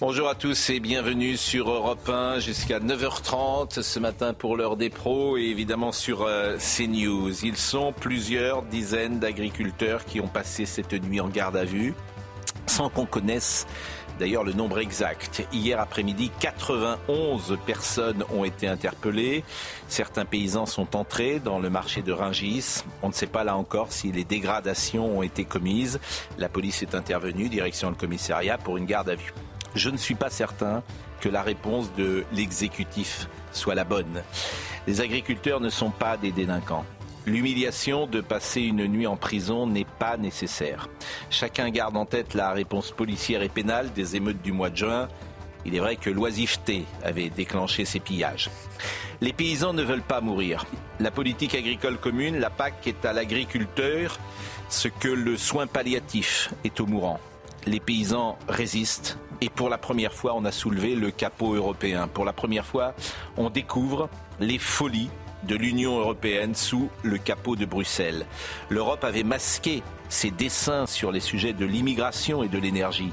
Bonjour à tous et bienvenue sur Europe 1 jusqu'à 9h30 ce matin pour l'heure des pros et évidemment sur euh, CNews. Ils sont plusieurs dizaines d'agriculteurs qui ont passé cette nuit en garde à vue sans qu'on connaisse d'ailleurs le nombre exact. Hier après-midi, 91 personnes ont été interpellées. Certains paysans sont entrés dans le marché de Ringis. On ne sait pas là encore si les dégradations ont été commises. La police est intervenue, direction le commissariat, pour une garde à vue. Je ne suis pas certain que la réponse de l'exécutif soit la bonne. Les agriculteurs ne sont pas des délinquants. L'humiliation de passer une nuit en prison n'est pas nécessaire. Chacun garde en tête la réponse policière et pénale des émeutes du mois de juin. Il est vrai que l'oisiveté avait déclenché ces pillages. Les paysans ne veulent pas mourir. La politique agricole commune, la PAC, est à l'agriculteur ce que le soin palliatif est au mourant. Les paysans résistent et pour la première fois, on a soulevé le capot européen. Pour la première fois, on découvre les folies de l'Union européenne sous le capot de Bruxelles. L'Europe avait masqué ses dessins sur les sujets de l'immigration et de l'énergie.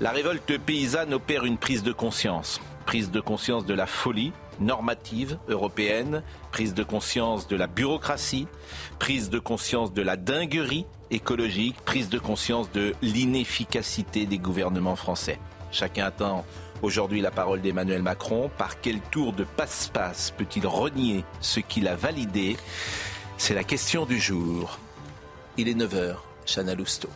La révolte paysanne opère une prise de conscience. Prise de conscience de la folie normative européenne, prise de conscience de la bureaucratie, prise de conscience de la dinguerie écologique, prise de conscience de l'inefficacité des gouvernements français. Chacun attend Aujourd'hui, la parole d'Emmanuel Macron. Par quel tour de passe-passe peut-il renier ce qu'il a validé? C'est la question du jour. Il est 9h, Chana Lousteau.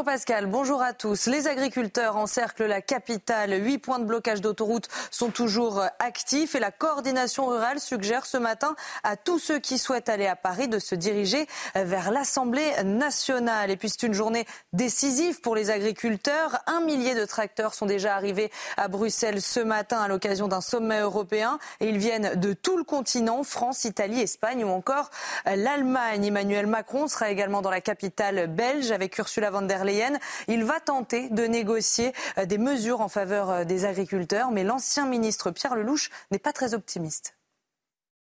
Bonjour Pascal, bonjour à tous. Les agriculteurs encerclent la capitale. Huit points de blocage d'autoroute sont toujours actifs et la coordination rurale suggère ce matin à tous ceux qui souhaitent aller à Paris de se diriger vers l'Assemblée nationale. Et puis c'est une journée décisive pour les agriculteurs. Un millier de tracteurs sont déjà arrivés à Bruxelles ce matin à l'occasion d'un sommet européen et ils viennent de tout le continent, France, Italie, Espagne ou encore l'Allemagne. Emmanuel Macron sera également dans la capitale belge avec Ursula von der Leyen. Il va tenter de négocier euh, des mesures en faveur euh, des agriculteurs, mais l'ancien ministre Pierre Lelouch n'est pas très optimiste.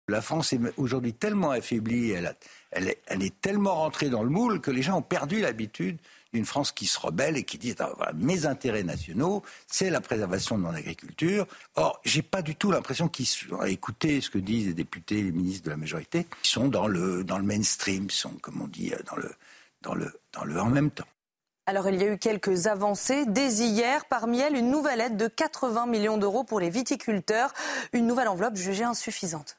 La France est aujourd'hui tellement affaiblie, elle, est, elle, est, tellement rentrée dans le moule que les gens ont perdu l'habitude d'une France qui se rebelle et qui dit ah, mes intérêts nationaux, c'est la préservation de mon agriculture. Or, j'ai pas du tout l'impression qu'ils ont écouté ce que disent les députés, les ministres de la majorité, qui sont dans le dans le mainstream, sont comme on dit le dans le en même temps. Alors il y a eu quelques avancées dès hier, parmi elles une nouvelle aide de 80 millions d'euros pour les viticulteurs, une nouvelle enveloppe jugée insuffisante.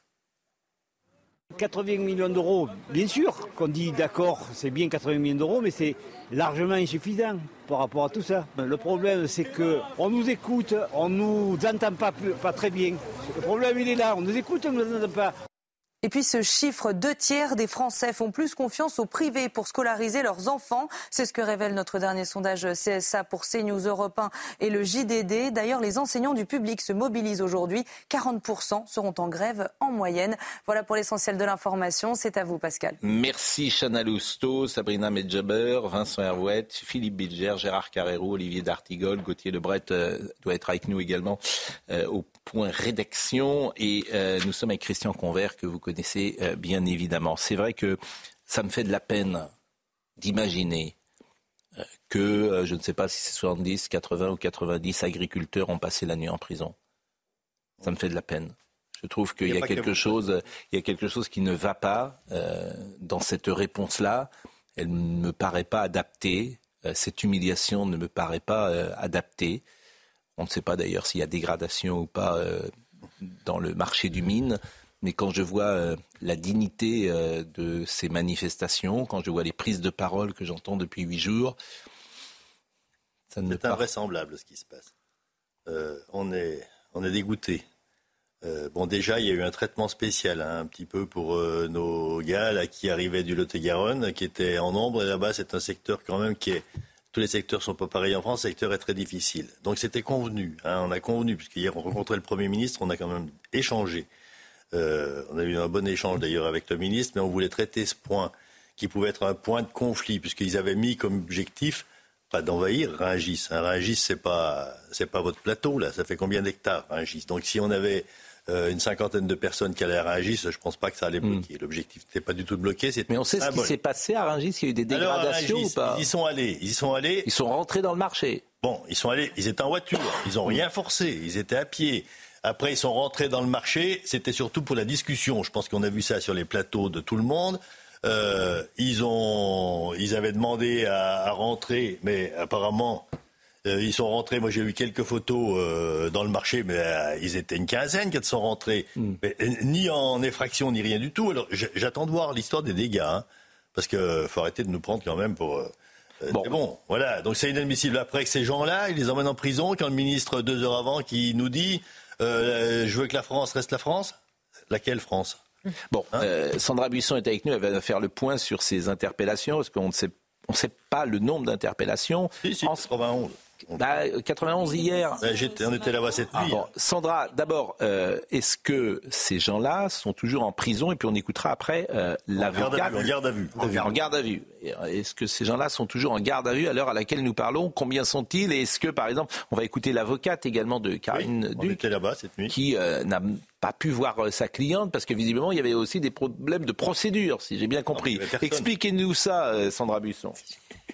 80 millions d'euros, bien sûr qu'on dit d'accord, c'est bien 80 millions d'euros, mais c'est largement insuffisant par rapport à tout ça. Le problème, c'est qu'on nous écoute, on ne nous entend pas, très bien. Le problème, il est là, on nous écoute, on ne nous entend pas. Et puis ce chiffre, deux tiers des Français font plus confiance au privé pour scolariser leurs enfants. C'est ce que révèle notre dernier sondage CSA pour CNews Europe 1 et le JDD. D'ailleurs, les enseignants du public se mobilisent aujourd'hui. 40% seront en grève en moyenne. Voilà pour l'essentiel de l'information. C'est à vous, Pascal. Merci, Chana Lousteau, Sabrina Medjaber, Vincent Hervouet, Philippe Bilger, Gérard Carrero, Olivier D'Artigol, Gauthier Lebret euh, doit être avec nous également euh, au point rédaction. Et euh, nous sommes avec Christian Convert, que vous connaissez euh, bien évidemment. C'est vrai que ça me fait de la peine d'imaginer euh, que, je ne sais pas si c'est 70, 80 ou 90 agriculteurs ont passé la nuit en prison. Ça me fait de la peine. Je trouve qu'il y, a quelque chose, il y a quelque chose qui ne va pas dans cette réponse-là. Elle ne me paraît pas adaptée. cette humiliation ne me paraît pas adaptée. On ne sait pas d'ailleurs s'il y a dégradation ou pas euh, dans le marché du mine. Mais quand je vois euh, la dignité euh, de ces manifestations, quand je vois les prises de parole que j'entends depuis huit jours, ça ne C'est invraisemblable ce qui se passe. on est, on est dégoûté. bon, déjà, il y a eu un traitement spécial, hein, un petit peu pour nos gars là, qui arrivaient du Lot-et-Garonne, qui étaient en nombre. Et là-bas, c'est un secteur quand même qui est tous les secteurs sont pas pareils en France, le secteur est très difficile. Donc c'était convenu, hein, on a convenu, puisqu'hier on rencontrait le Premier ministre, on a quand même échangé. Euh, on a eu un bon échange d'ailleurs avec le ministre, mais on voulait traiter ce point qui pouvait être un point de conflit, puisqu'ils avaient mis comme objectif pas d'envahir Rungis. Hein, Rungis, c'est pas c'est pas votre plateau là. Ça fait combien d'hectares Rungis Donc si on avait euh, une cinquantaine de personnes qui allaient à Rungis, je ne pense pas que ça allait hmm. bloquer. L'objectif n'était pas du tout de bloquer. Mais on sait ce qui s'est passé à Rungis Il y a eu des dégradations ou pas? Ils y sont allés. Ils y sont allés. Ils sont rentrés dans le marché. Bon, ils sont allés. Ils étaient en voiture. Ils n'ont rien forcé. Ils étaient à pied. Après, ils sont rentrés dans le marché. C'était surtout pour la discussion. Je pense qu'on a vu ça sur les plateaux de tout le monde. Euh, ils, ont, ils avaient demandé à, à rentrer, mais apparemment, euh, ils sont rentrés, moi j'ai eu quelques photos euh, dans le marché, mais ils étaient une quinzaine qui sont rentrés, hmm. ni en effraction ni rien du tout. Alors j'attends de voir l'histoire des dégâts, hein, parce qu'il faut arrêter de nous prendre quand même pour... Bon. bon. voilà, donc c'est inadmissible. Après que ces gens-là, ils les emmènent en prison, quand le ministre, deux heures avant, qui nous dit Je veux que la France reste la France? Laquelle France? Bon, hein? Sandra Buisson est avec nous, elle va faire le point sur ces interpellations, parce qu'on ne sait, on sait pas le nombre d'interpellations. Si, si, en... 91. Bah, 91 hier. Bah, on était là-bas cette nuit. Ah, Sandra, d'abord, euh, est-ce que ces gens-là sont toujours en prison Et puis on écoutera après euh, l'avocat. En garde à vue. En garde à vue. Est-ce que ces gens-là sont toujours en garde à vue à l'heure à laquelle nous parlons? Combien sont-ils? Et est-ce que, par exemple, on va écouter l'avocate également de Karine oui, Duc, là-bas cette nuit. qui euh, n'a pas pu voir sa cliente parce que visiblement il y avait aussi des problèmes de procédure, si j'ai bien compris. Expliquez-nous ça, Sandra Buisson.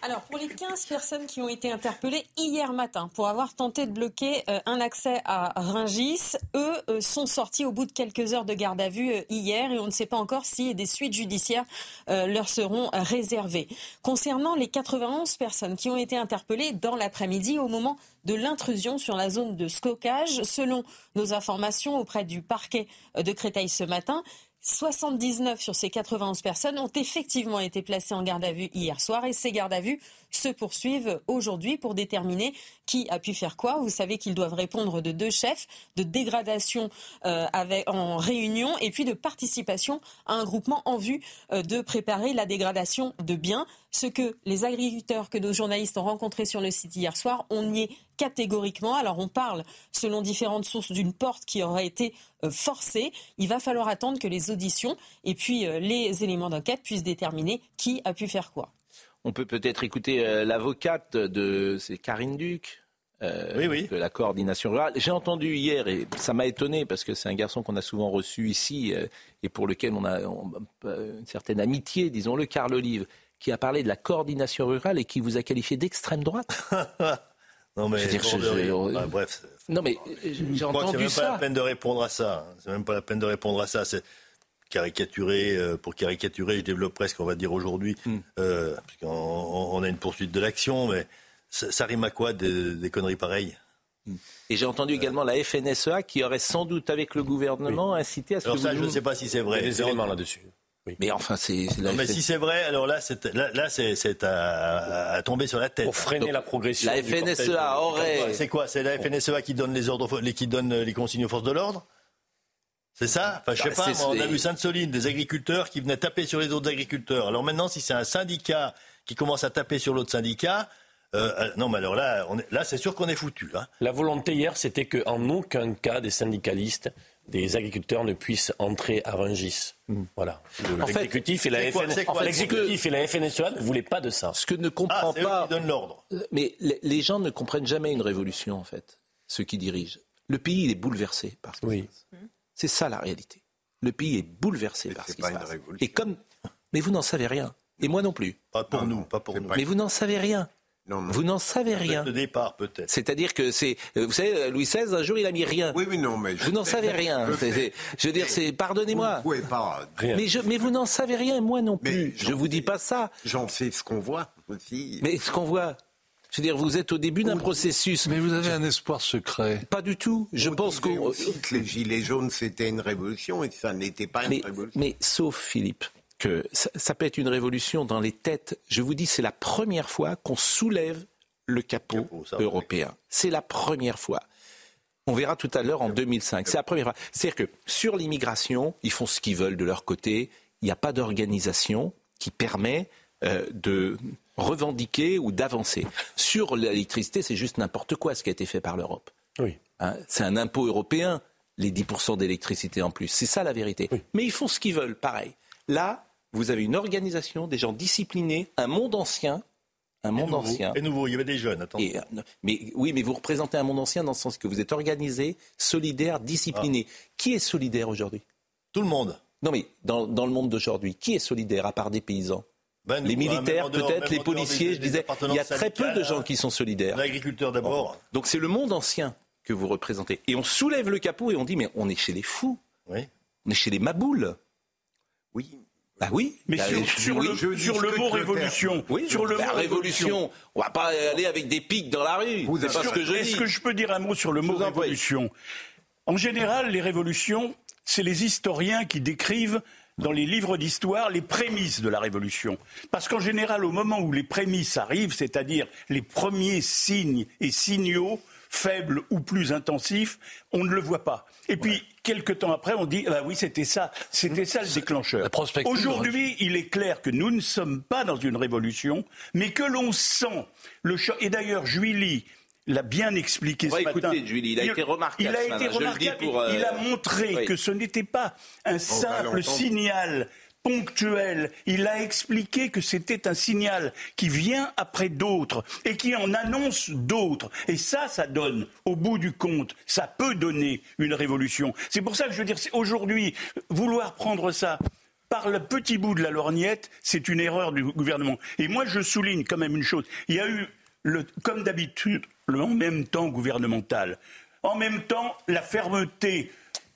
Alors, pour les 15 personnes qui ont été interpellées hier matin pour avoir tenté de bloquer euh, un accès à Ringis, eux euh, sont sortis au bout de quelques heures de garde à vue euh, hier et on ne sait pas encore si des suites judiciaires leur seront réservées. Concernant les 91 personnes qui ont été interpellées dans l'après-midi au moment de l'intrusion sur la zone de stockage, selon nos informations auprès du parquet de Créteil ce matin, 79 sur ces 91 personnes ont effectivement été placées en garde à vue hier soir et ces gardes à vue se poursuivent aujourd'hui pour déterminer qui a pu faire quoi. Vous savez qu'ils doivent répondre de deux chefs, de dégradation euh, en réunion et puis de participation à un groupement en vue euh, de préparer la dégradation de biens. Ce que les agriculteurs que nos journalistes ont rencontrés sur le site hier soir, on nié catégoriquement. Alors on parle, selon différentes sources, d'une porte qui aurait été euh, forcée. Il va falloir attendre que les auditions et puis les éléments d'enquête puissent déterminer qui a pu faire quoi. On peut peut-être écouter euh, l'avocate de c'est Karine Duc. Euh, de la coordination rurale. J'ai entendu hier, et ça m'a étonné parce que c'est un garçon qu'on a souvent reçu ici euh, et pour lequel on a une certaine amitié, disons-le, Carl Olive, qui a parlé de la coordination rurale et qui vous a qualifié d'extrême droite. non mais, ah, bref. Non mais j'ai entendu ça. C'est même pas la peine de répondre à ça. C'est même pas la peine de répondre à ça. C'est caricaturer, euh, pour caricaturer, je développe presque, on va dire aujourd'hui, euh, on, a une poursuite de l'action, mais ça, rime à quoi des, conneries pareilles? Hmm. et j'ai entendu également la FNSEA qui aurait sans doute, avec le gouvernement, incité à ce alors que ça, je ne sais pas si c'est vrai. Il y a des éléments là-dessus. Mais enfin, c'est. mais si c'est vrai, alors là, c'est là, c'est à, tomber sur la tête. Pour freiner la progression. La FNSEA aurait. C'est quoi? C'est la FNSEA qui donne les ordres, qui donne les consignes aux forces de l'ordre? C'est ça enfin, Je sais bah, pas, on a vu Sainte-Soline, des agriculteurs qui venaient taper sur les autres agriculteurs. Alors maintenant, si c'est un syndicat qui commence à taper sur l'autre syndicat, euh, euh, non, mais alors là, là c'est sûr qu'on est foutu. Hein. La volonté hier, c'était qu'en aucun cas des syndicalistes, des agriculteurs ne puissent entrer à Rungis. Hmm. Voilà. L'exécutif et, la et la FNSEA ne voulaient pas de ça. Ce que ne comprend ah, pas. Eux qui donnent l'ordre. Euh, mais les, gens ne comprennent jamais une révolution, en fait, ceux qui dirigent. Le pays, il est bouleversé par ce qui oui. se passe. C'est ça la réalité. Le pays est bouleversé par ce qui se passe. Et comme, mais vous n'en savez rien. Et moi non plus. Pas pour nous, pas pour nous. Mais vous n'en savez rien. Vous n'en savez rien. De départ, peut-être. C'est-à-dire que c'est, euh, vous savez, Louis XVI, un jour, il a mis rien. Oui, mais non, mais vous n'en savez rien. Je, veux dire, c'est, pardonnez-moi. Vous pas. Rien. Mais, mais vous n'en savez rien, moi non plus. Je vous dis pas ça. J'en sais ce qu'on voit aussi. Mais ce qu'on voit, je veux dire, vous êtes au début d'un processus. Mais vous avez un espoir secret. Pas du tout. Je pense que les gilets jaunes c'était une révolution et ça n'était pas une révolution. Mais sauf Philippe que ça, peut être une révolution dans les têtes. Je vous dis, c'est la première fois qu'on soulève le capot, européen. C'est la première fois. On verra tout à l'heure en 2005. C'est la première fois. C'est-à-dire que sur l'immigration, ils font ce qu'ils veulent de leur côté. Il n'y a pas d'organisation qui permet euh, de revendiquer ou d'avancer. Sur l'électricité, c'est juste n'importe quoi ce qui a été fait par l'Europe. Oui. Hein, c'est un impôt européen, les 10% d'électricité en plus. C'est ça la vérité. Mais ils font ce qu'ils veulent, pareil. Là, vous avez une organisation, des gens disciplinés, un monde ancien un monde ancien. Et nouveau, il y avait des jeunes, attends. Euh, mais oui, mais vous représentez un monde ancien dans le sens que vous êtes organisé, solidaire, discipliné. Ah. Qui est solidaire aujourd'hui? Tout le monde. Non, mais dans, dans le monde d'aujourd'hui, qui est solidaire à part des paysans? Ben, les militaires, peut-être, les policiers, je disais, il y a très peu de gens qui sont solidaires. L'agriculteur d'abord. Donc c'est le monde ancien que vous représentez. Et on soulève le capot et on dit, mais on est chez les fous. Oui. On est chez les maboules. Oui, bah oui. Mais bah, sur, le, sur le mot révolution, oui, sur le mot révolution, on va pas aller avec des pics dans la rue. C'est pas ce que je Est-ce que je peux dire un mot sur le mot révolution? En général, les révolutions, c'est les historiens qui décrivent dans les livres d'histoire les prémices de la révolution. Parce qu'en général, au moment où les prémices arrivent, c'est-à-dire les premiers signes et signaux, faibles ou plus intensifs, on ne le voit pas. Et puis, quelques temps après, on dit, bah oui, c'était ça, c'était ça le déclencheur. Aujourd'hui, il est clair que nous ne sommes pas dans une révolution, mais que l'on sent le choc. Et d'ailleurs, Juilly, l'a bien expliqué ce matin. Julie, il a été remarquable. Il a été remarquable. Il a montré que ce n'était pas un simple signal ponctuel. Il a expliqué que c'était un signal qui vient après d'autres et qui en annonce d'autres. Et ça, ça donne, au bout du compte, ça peut donner une révolution. C'est pour ça que je veux dire, aujourd'hui, vouloir prendre ça par le petit bout de la lorgnette, c'est une erreur du gouvernement. Et moi, je souligne quand même une chose. Il y a eu, comme d'habitude, le en même temps gouvernemental. En même temps, la fermeté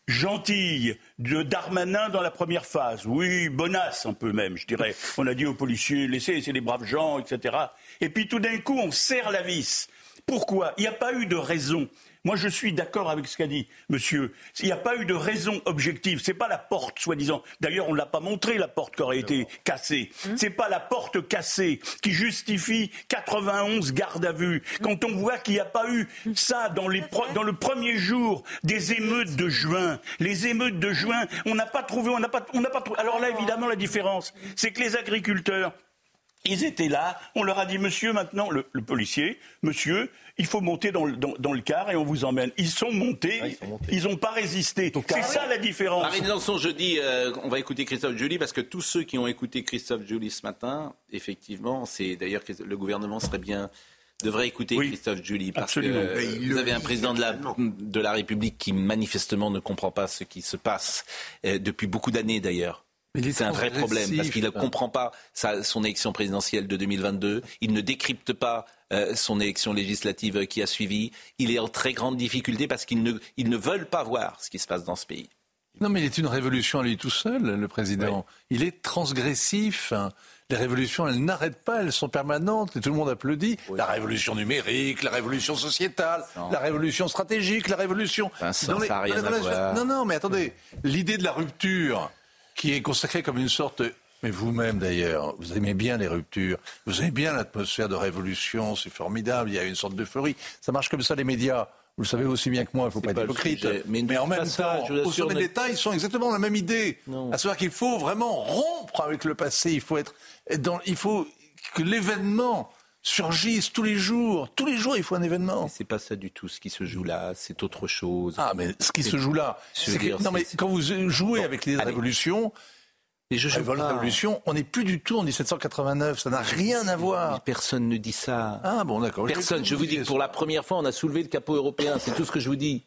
gentille de Darmanin dans la première phase. Oui, bonasse un peu même, je dirais. On a dit aux policiers, laissez, c'est les braves gens, etc. Et puis tout d'un coup, on serre la vis. Pourquoi? Il n'y a pas eu de raison. Moi, je suis d'accord avec ce qu'a dit monsieur. Il n'y a pas eu de raison objective. Ce n'est pas la porte, soi-disant. D'ailleurs, on ne l'a pas montré, la porte qui aurait été cassée. Ce n'est pas la porte cassée qui justifie 91 gardes à vue. Quand on voit qu'il n'y a pas eu ça dans, dans le premier jour des émeutes de juin, les émeutes de juin, on n'a pas trouvé, on n'a pas, on n'a pas trouvé. Alors là, évidemment, la différence, c'est que les agriculteurs, ils étaient là, on leur a dit, monsieur, maintenant, le, policier, monsieur, il faut monter dans le, dans, le, car et on vous emmène. Ils sont montés, ils n'ont pas résisté. C'est ça la différence. Marine Lançon, je dis, euh, on va écouter Christophe Joly, parce que tous ceux qui ont écouté Christophe Joly ce matin, effectivement, c'est d'ailleurs que le gouvernement serait bien devrait écouter Christophe Joly parce que vous avez un président de la, de la République qui manifestement ne comprend pas ce qui se passe euh, depuis beaucoup d'années d'ailleurs. C'est un vrai problème parce qu'il ne comprend pas son élection présidentielle de 2022. Il ne décrypte pas euh, son élection législative qui a suivi. Il est en très grande difficulté parce qu'ils ne, ne veulent pas voir ce qui se passe dans ce pays. Non, mais il est une révolution à lui tout seul, le président. Il est transgressif. Les révolutions, elles n'arrêtent pas, elles sont permanentes et tout le monde applaudit. La révolution numérique, la révolution sociétale, la révolution stratégique, la révolution. ça n'a rien à voir. Non, non, mais attendez, l'idée de la rupture qui est consacré comme une sorte mais vous-même d'ailleurs, vous aimez bien les ruptures, vous aimez bien l'atmosphère de révolution, c'est formidable, il y a une sorte d'euphorie. Ça marche comme ça les médias. Vous le savez aussi bien que moi, il ne faut pas être hypocrite. Mais, en même temps, au sommet d'État, ils sont exactement la même idée. À savoir qu'il faut vraiment rompre avec le passé. Il faut être dans, il faut que l'événement surgissent tous les jours. Tous les jours, il faut un événement. C'est pas ça du tout ce qui se joue là, c'est autre chose. Ah, mais ce qui se joue là, c'est que, non, mais quand vous jouez avec les révolutions, et je joue la révolution, on n'est plus du tout en 1789, ça n'a rien à voir. personne ne dit ça. Ah bon, d'accord. Personne. Je vous dis que pour la première fois, on a soulevé le capot européen. C'est tout ce que je vous dis.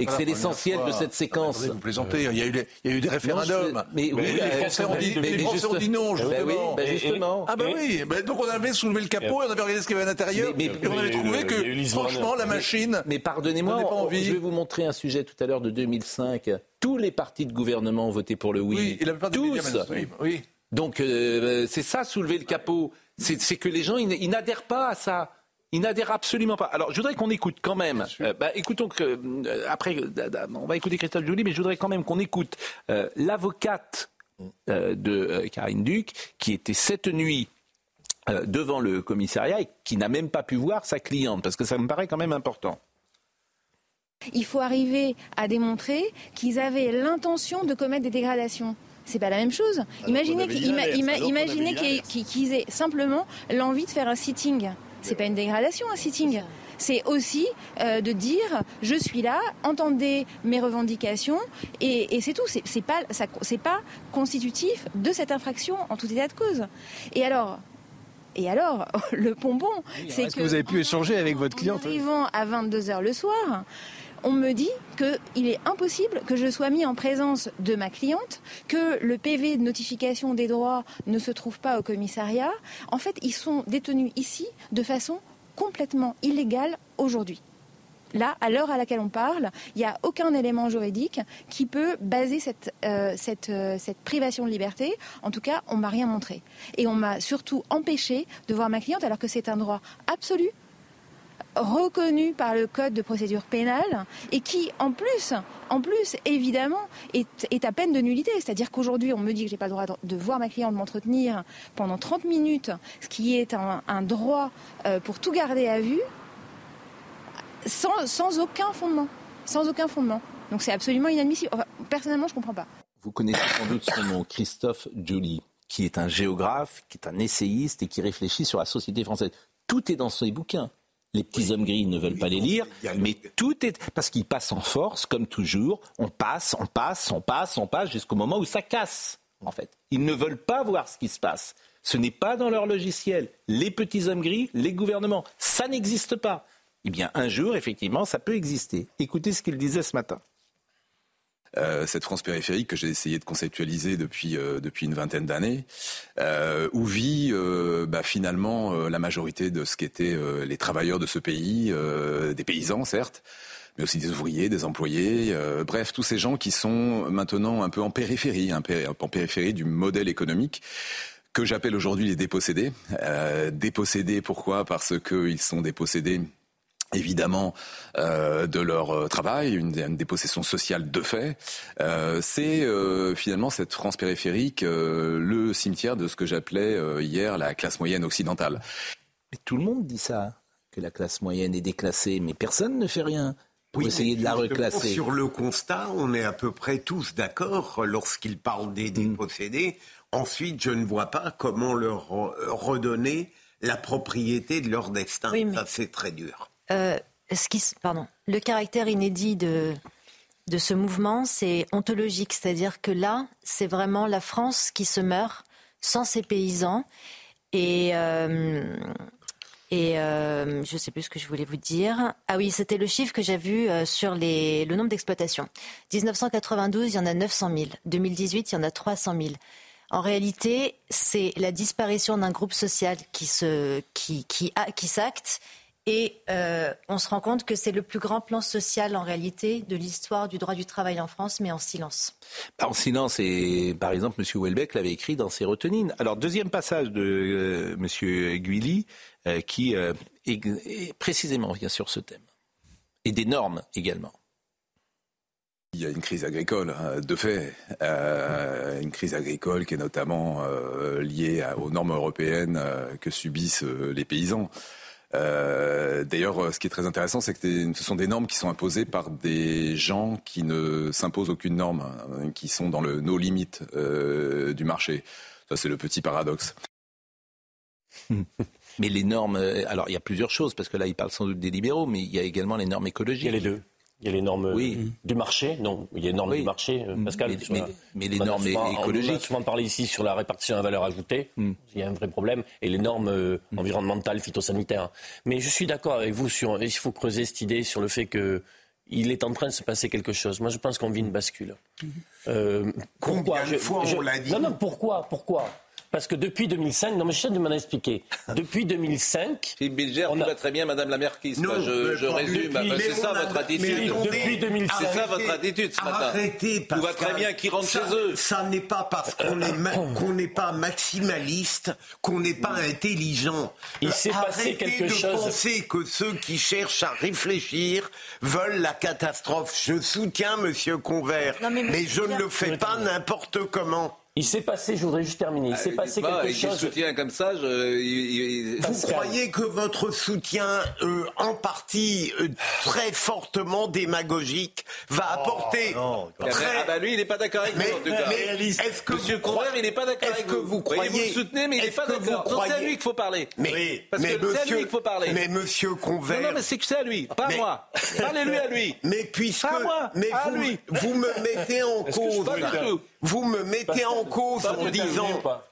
Et que c'est l'essentiel de cette séquence. vous plaisantez, il y, a eu il y a eu des référendums. mais, oui, les Français, ont, dit, les Français ont dit non, bah justement. Bah justement. Ah bah oui, bah donc on avait soulevé le capot et on avait regardé ce qu'il y avait à l'intérieur. et on avait trouvé que, franchement, la machine... Mais pardonnez-moi, je vais vous montrer un sujet tout à l'heure de 2005. Tous les partis de gouvernement ont voté pour le oui. Oui, Tous. Oui. Donc euh, c'est ça, soulever le capot. C'est que les gens, ils n'adhèrent pas à ça. Il n'adhère absolument pas. Alors, je voudrais qu'on écoute quand même. Euh, bah, écoutons que euh, après, euh, on va écouter Christophe Joly, mais je voudrais quand même qu'on écoute l'avocate de Karine Duc, qui était cette nuit devant le commissariat et qui n'a même pas pu voir sa cliente, parce que ça me paraît quand même important. Il faut arriver à démontrer qu'ils avaient l'intention de commettre des dégradations. C'est pas la même chose. imaginez qu'ils aient simplement l'envie de faire un sitting. C'est pas une dégradation un sitting. C'est aussi euh, de dire je suis là, entendez mes revendications et, c'est tout. C'est pas c'est pas constitutif de cette infraction en tout état de cause. Et alors et alors, le pompon, c'est que, que, vous avez pu échanger avec votre cliente. arrivant à 22 h le soir, on me dit qu'il est impossible que je sois mis en présence de ma cliente, que le PV de notification des droits ne se trouve pas au commissariat. En fait, ils sont détenus ici de façon complètement illégale aujourd'hui. Là, à l'heure à laquelle on parle, il n'y a aucun élément juridique qui peut baser cette, euh, euh, cette privation de liberté. En tout cas, on m'a rien montré. Et on m'a surtout empêché de voir ma cliente alors que c'est un droit absolu reconnu par le code de procédure pénale et qui, en plus, en plus, évidemment, est, à peine de nullité. C'est-à-dire qu'aujourd'hui, on me dit que j'ai pas le droit de voir ma cliente m'entretenir pendant 30 minutes, ce qui est un, droit euh, pour tout garder à vue, sans, aucun fondement. Sans aucun fondement. Donc c'est absolument inadmissible. personnellement, je comprends pas. Vous connaissez sans doute son nom, Christophe Joly, qui est un géographe, qui est un essayiste et qui réfléchit sur la société française. Tout est dans ses bouquins. Les petits hommes gris ne veulent pas les lire, mais tout est parce qu'ils passent en force, comme toujours. On passe, on passe, on passe, on passe jusqu'au moment où ça casse. En fait, ils ne veulent pas voir ce qui se passe. Ce n'est pas dans leur logiciel. Les petits hommes gris, les gouvernements, ça n'existe pas. Eh bien, un jour, effectivement, ça peut exister. Écoutez ce qu'il disait ce matin. Euh, cette France périphérique que j'ai essayé de conceptualiser depuis euh, depuis une vingtaine d'années, euh, où vit bah, finalement la majorité de ce qu'étaient les travailleurs de ce pays, des paysans certes, mais aussi des ouvriers, des employés, bref, tous ces gens qui sont maintenant un peu en périphérie, en périphérie du modèle économique que j'appelle aujourd'hui les dépossédés. dépossédés, pourquoi? Parce qu'ils sont dépossédés évidemment euh, de leur euh, travail, une, une, dépossession sociale de fait. Euh, c'est finalement cette France périphérique, le cimetière de ce que j'appelais hier la classe moyenne occidentale. Mais tout le monde dit ça, que la classe moyenne est déclassée, mais personne ne fait rien pour essayer de la reclasser. Sur le constat, on est à peu près tous d'accord lorsqu'il parle des mm. dépossédés. Ensuite, je ne vois pas comment leur redonner la propriété de leur destin. Ça, c'est très dur. Euh, le caractère inédit de, ce mouvement, c'est ontologique, c'est-à-dire que là, c'est vraiment la France qui se meurt sans ses paysans. Et, euh, euh, je ne sais plus ce que je voulais vous dire. Ah oui, c'était le chiffre que j'ai vu sur le nombre d'exploitations. 1992, il y en a 900 000. 2018, il y en a 300 000. En réalité, c'est la disparition d'un groupe social qui s'acte et euh, on se rend compte que c'est le plus grand plan social en réalité de l'histoire du droit du travail en France, mais en silence. Bah, en silence, et par exemple, M. Houellebecq l'avait écrit dans ses retenines. Alors, deuxième passage de euh, M. Guilly, euh, qui est, précisément vient sur ce thème. Et des normes également. Il y a une crise agricole, hein, de fait, une crise agricole qui est notamment liée aux normes européennes que subissent les paysans. Euh, d'ailleurs, ce qui est très intéressant, c'est que ce sont des normes qui sont imposées par des gens qui ne s'imposent aucune norme, hein, qui sont dans le no limit euh, du marché. Ça, c'est le petit paradoxe. Mais les normes, euh, alors il y a plusieurs choses, parce que là, il parle sans doute des libéraux, mais il y a également les normes écologiques. Il y a les deux. Il y a les normes du marché, non, il y a les normes du marché, euh, Pascal. Mais, les normes écologiques. On a souvent parlé ici sur la répartition de la valeur ajoutée, hmm. il y a un vrai problème, et les normes euh, hmm. environnementales, phytosanitaires. Mais je suis d'accord avec vous sur, il faut creuser cette idée sur le fait que il est en train de se passer quelque chose. Moi, je pense qu'on vit une bascule. Euh, pourquoi Combien de fois on l'a dit Non, non, pourquoi Pourquoi? Parce que depuis 2005, non mais je de m'en expliquer. Depuis 2005, Philippe Bilger, on a... très bien Madame la Marquise. Non, je, je résume. Bah, c'est ça votre attitude. depuis 2005, c'est ça votre attitude ce matin. Arrêtez, Tout va très bien, qui rentre chez eux. Ça n'est pas parce qu'on n'est qu'on n'est pas maximaliste, qu'on n'est pas intelligent. Il s'est passé quelque chose. de penser que ceux qui cherchent à réfléchir veulent la catastrophe. Je soutiens Monsieur Convert, mais, je ne le fais pas n'importe comment. Il s'est passé, je voudrais juste terminer, il s'est Ah, passé dites-moi, quelque chose. soutiens comme ça, je, il- il- Vous Pascal. croyez que votre soutien, euh, en partie euh, très fortement démagogique, va apporter non, très... ah bah lui, il n'est pas d'accord avec Mais- nous, en tout cas. mais est-ce que Monsieur vous Convert, croyez- il n'est pas d'accord est-ce avec que vous. vous croyez- vous le soutenez, mais il n'est est-ce pas que vous d'accord. Non, c'est à croyez- lui qu'il faut parler. Mais, Oui, parce mais que c'est à lui monsieur, qu'il faut parler. Mais monsieur Convert... Non, non, mais c'est que c'est à lui, pas à Mais- moi. Parlez-lui à lui. Mais puisque, Pas moi, mais à vous, lui. vous me mettez en cause, Pas du tout. Vous me mettez en cause en disant,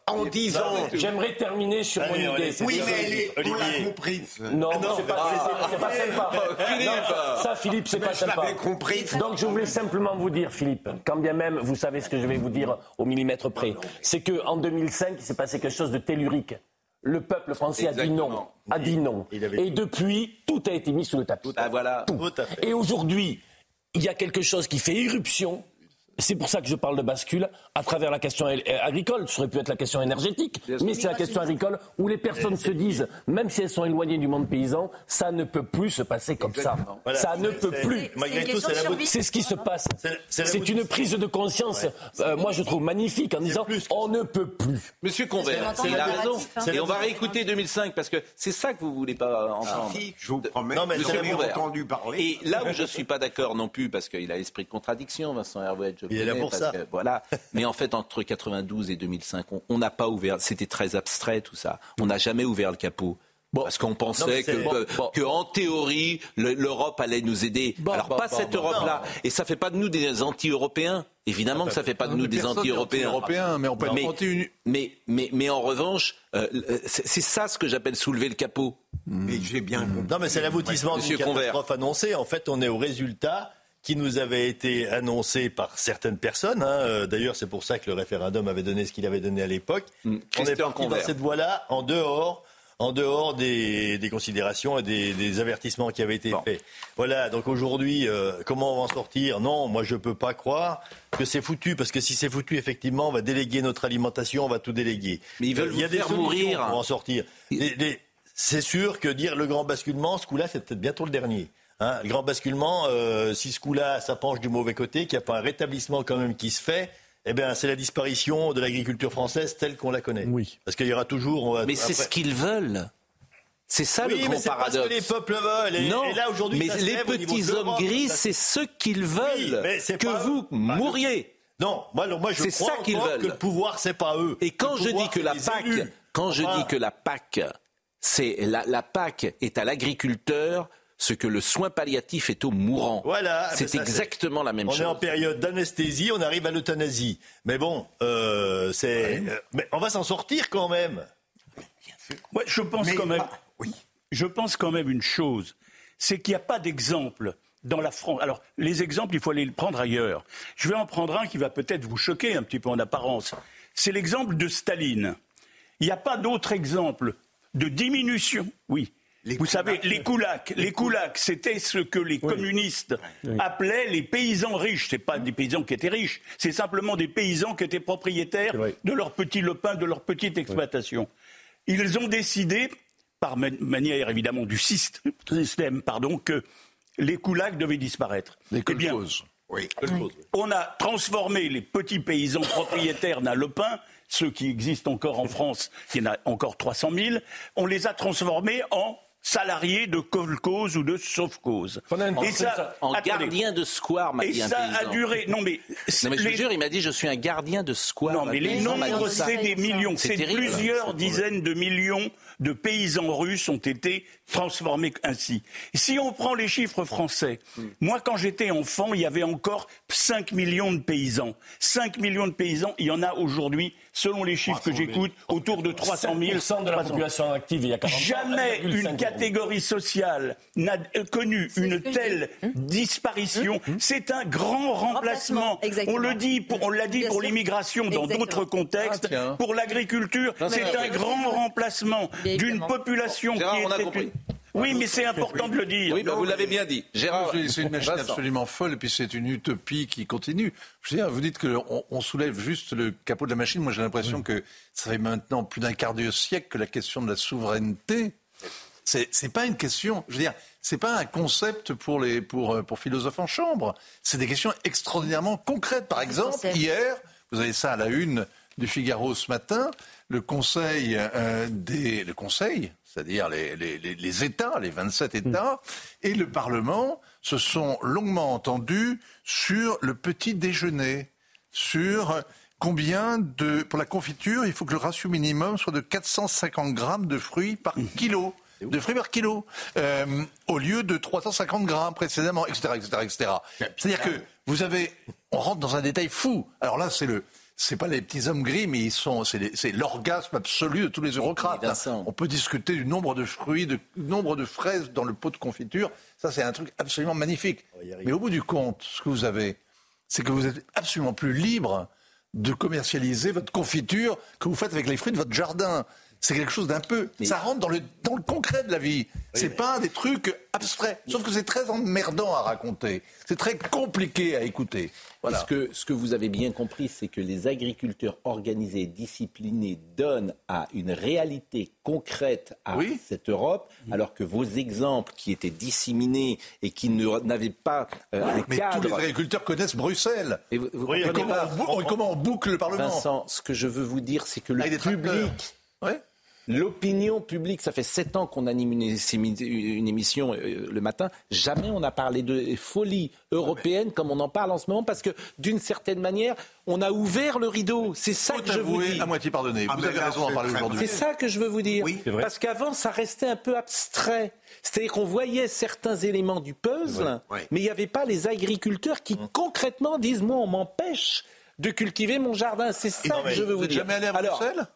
en disant, J'aimerais terminer sur mon idée. oui, mais elle est, on l'a comprise. Non, c'est pas, c'est- pas sympa. Ça, Philippe, c'est pas sympa. Donc, je voulais simplement vous dire, Philippe, quand bien même vous savez ce que je vais vous dire au millimètre près, c'est que en 2005, il s'est passé quelque chose de tellurique. Le peuple français a dit non, a dit non. Il avait- Et depuis, tout a été mis sous le tapis. Ah voilà. Tout à fait. Et aujourd'hui, il y a quelque chose qui fait irruption. C'est pour ça que je parle de bascule à travers la question agricole. Ça aurait pu être la question énergétique, mais c'est la question agricole où les personnes se disent, même si elles sont éloignées du monde paysan, ça ne peut plus se passer comme ça. Voilà. Ça ne peut C'est- plus. C'est la. C'est ce qui se passe. C'est- c'est la C'est une prise de conscience, euh, moi je trouve magnifique, en disant on ne peut plus. Monsieur Convert, C'est il a narratif, raison. hein. Et on va réécouter 2005 parce que c'est ça que vous voulez pas entendre. Ah, Si, je vous promets, Non, mais vous Monsieur entendu parler. Et là où je suis pas d'accord non plus, parce qu'il a l'esprit de contradiction, Vincent Herouet, je Il est là pour ça. que, voilà. Mais en fait, entre 92 et 2005, on- n'a pas ouvert. C'était très abstrait tout ça. On n'a jamais ouvert le capot. Parce qu'on Non, pensait mais que, c'est- bon, que- bon. que, en théorie, le- l'Europe allait nous aider. Bon, Alors bon, pas bon, cette Europe-là. Et ça fait pas de nous des anti-européens. Évidemment que ça fait pas de nous des anti-européens. européens, mais on peut mais, anti mais, mais, mais en revanche, euh, c'est ça ce que j'appelle soulever le capot. Mais j'ai bien compris. Non, mais c'est l'aboutissement d'une catastrophe annoncée. En fait, on est au résultat qui nous avait été annoncé par certaines personnes. hein. Euh, D'ailleurs, c'est pour ça que le référendum avait donné ce qu'il avait donné à l'époque. Mm. On est parti dans cette voie-là, en dehors, en dehors des, des considérations et des, des avertissements qui avaient été Bon. faits. Voilà. Donc aujourd'hui, euh, comment on va en sortir? Non, moi je peux pas croire que c'est foutu, parce que si c'est foutu, effectivement, on va déléguer notre alimentation, on va tout déléguer. Mais ils veulent Euh, Il y a des mourir. pour en sortir. Les- les- c'est sûr que dire le grand basculement, ce coup-là, c'est peut-être bientôt le dernier. Hein, le grand basculement, euh, si ce coup-là, ça penche du mauvais côté, qu'il n'y a pas un rétablissement quand même qui se fait, eh bien, c'est la disparition de l'agriculture française telle qu'on la connaît. Oui. Parce qu'il y aura toujours. on va- Mais c'est après- ce qu'ils veulent. C'est ça oui, le mais grand pas paradoxe. ce que les peuples veulent. Et, non, et là aujourd'hui, mais les petits hommes gris, c'est ce qu'ils Oui, veulent. mais c'est que pas- vous mouriez. Non, moi, je C'est crois ça qu'ils veulent. que le pouvoir, c'est pas eux. Et quand Le je pouvoir, dis que la PAC, élus. quand je dis que la PAC, c'est la, la PAC est à l'agriculteur ce que le soin palliatif est au mourant. Voilà, c'est exactement la même on chose. est en période d'anesthésie, on arrive à l'euthanasie. Mais bon, euh, c'est, euh, mais on va s'en sortir quand même. Ouais, je pense Mais- quand même. ah, oui. Je pense quand même une chose, c'est qu'il n'y a pas d'exemple dans la France. Alors, les exemples, il faut aller les prendre ailleurs. Je vais en prendre un qui va peut-être vous choquer un petit peu en apparence. C'est l'exemple de Staline. Il n'y a pas d'autre exemple de diminution. Oui. Les vous savez, les koulaks, les koulaks, c'était ce que les communistes appelaient les paysans riches. C'est pas des paysans qui étaient riches, c'est simplement des paysans qui étaient propriétaires de leur petit lopin, de leur petite exploitation. Ils ont décidé, par ma- manière évidemment du syst- système, pardon, que les koulaks devaient disparaître. Les Eh bien. Oui. on a transformé les petits paysans propriétaires d'un lopin, ceux qui existent encore en France, il y en a encore 300 000, on les a transformés en salariés de colcause ou de un Et ça. En attendez. gardien de square, m'a Et dit un ça a duré. Non mais, Non mais je les- vous jure, il m'a dit je suis un gardien de square. non, mais les nombres, c'est des millions. C'est plusieurs dizaines de millions de paysans russes ont été transformés ainsi. Si on prend les chiffres français, Hmm. moi, quand j'étais enfant, il y avait encore 5 millions de paysans. 5 millions de paysans, il y en a aujourd'hui, selon les chiffres que j'écoute, autour de 300 000. 5% de la 300 000. population active il y a 40 ans, Jamais 1,5 une catégorie sociale n'a euh, connu une ce que je telle disparition. C'est un grand remplacement. On le dit, pour- on l'a dit pour l'immigration dans d'autres contextes, Ah, pour l'agriculture. C'est un grand remplacement d'une population Gérard, qui on a était compris. une- Oui, mais c'est important de le dire. Oui, bah, vous l'avez bien dit. Gérard, C'est une machine absolument folle et puis c'est une utopie qui continue. Je veux dire, vous dites qu'on on soulève juste le capot de la machine. Moi, j'ai l'impression que ça fait maintenant plus d'un quart de siècle que la question de la souveraineté, c'est c'est pas une question. Je veux dire, c'est pas un concept pour les pour euh, pour philosophes en chambre. C'est des questions extraordinairement concrètes. Par exemple, hier, vous avez ça à la une du Figaro ce matin, le Conseil euh, des, le Conseil, c'est-à-dire les, les, les, États, les 27 États, et le Parlement se sont longuement entendus sur le petit déjeuner, sur combien de, pour la confiture, il faut que le ratio minimum soit de 450 grammes de fruits par kilo de fruits par kilo, euh, au lieu de 350 grammes précédemment, etc., etc., etc. C'est-à-dire que vous avez, on rentre dans un détail fou. Alors là, c'est le, c'est pas les petits hommes gris, mais ils sont, c'est l'orgasme absolu de tous les eurocrates. On peut discuter du nombre de fruits, du nombre de fraises dans le pot de confiture. Ça, c'est un truc absolument magnifique. Mais au bout du compte, ce que vous avez, c'est que vous êtes absolument plus libre de commercialiser votre confiture que vous faites avec les fruits de votre jardin. C'est quelque chose d'un peu. Ça rentre dans le, dans le concret de la vie. C'est pas des trucs abstraits. Sauf que c'est très emmerdant à raconter. C'est très compliqué à écouter. Voilà. Ce, que, ce que vous avez bien compris, c'est que les agriculteurs organisés, disciplinés, donnent à une réalité concrète à cette Europe, alors que vos exemples qui étaient disséminés et qui n'avaient pas euh, un Mais tous les agriculteurs connaissent Bruxelles. Et, comment, on boucle, le Parlement Vincent, ce que je veux vous dire, c'est que le public... L'opinion publique, ça fait sept ans qu'on anime une, émission euh, le matin. Jamais on n'a parlé de folie européenne comme on en parle en ce moment, parce que d'une certaine manière, on a ouvert le rideau. C'est ça que je vous dis. à moitié pardonné. vous avez raison d'en parler aujourd'hui. C'est ça que je veux vous dire. parce qu'avant, ça restait un peu abstrait. C'est-à-dire qu'on voyait certains éléments du puzzle, mais il n'y avait pas les agriculteurs qui concrètement disent moi, on m'empêche de cultiver mon jardin. C'est ça que je veux vous, dire. Jamais allé à Bruxelles?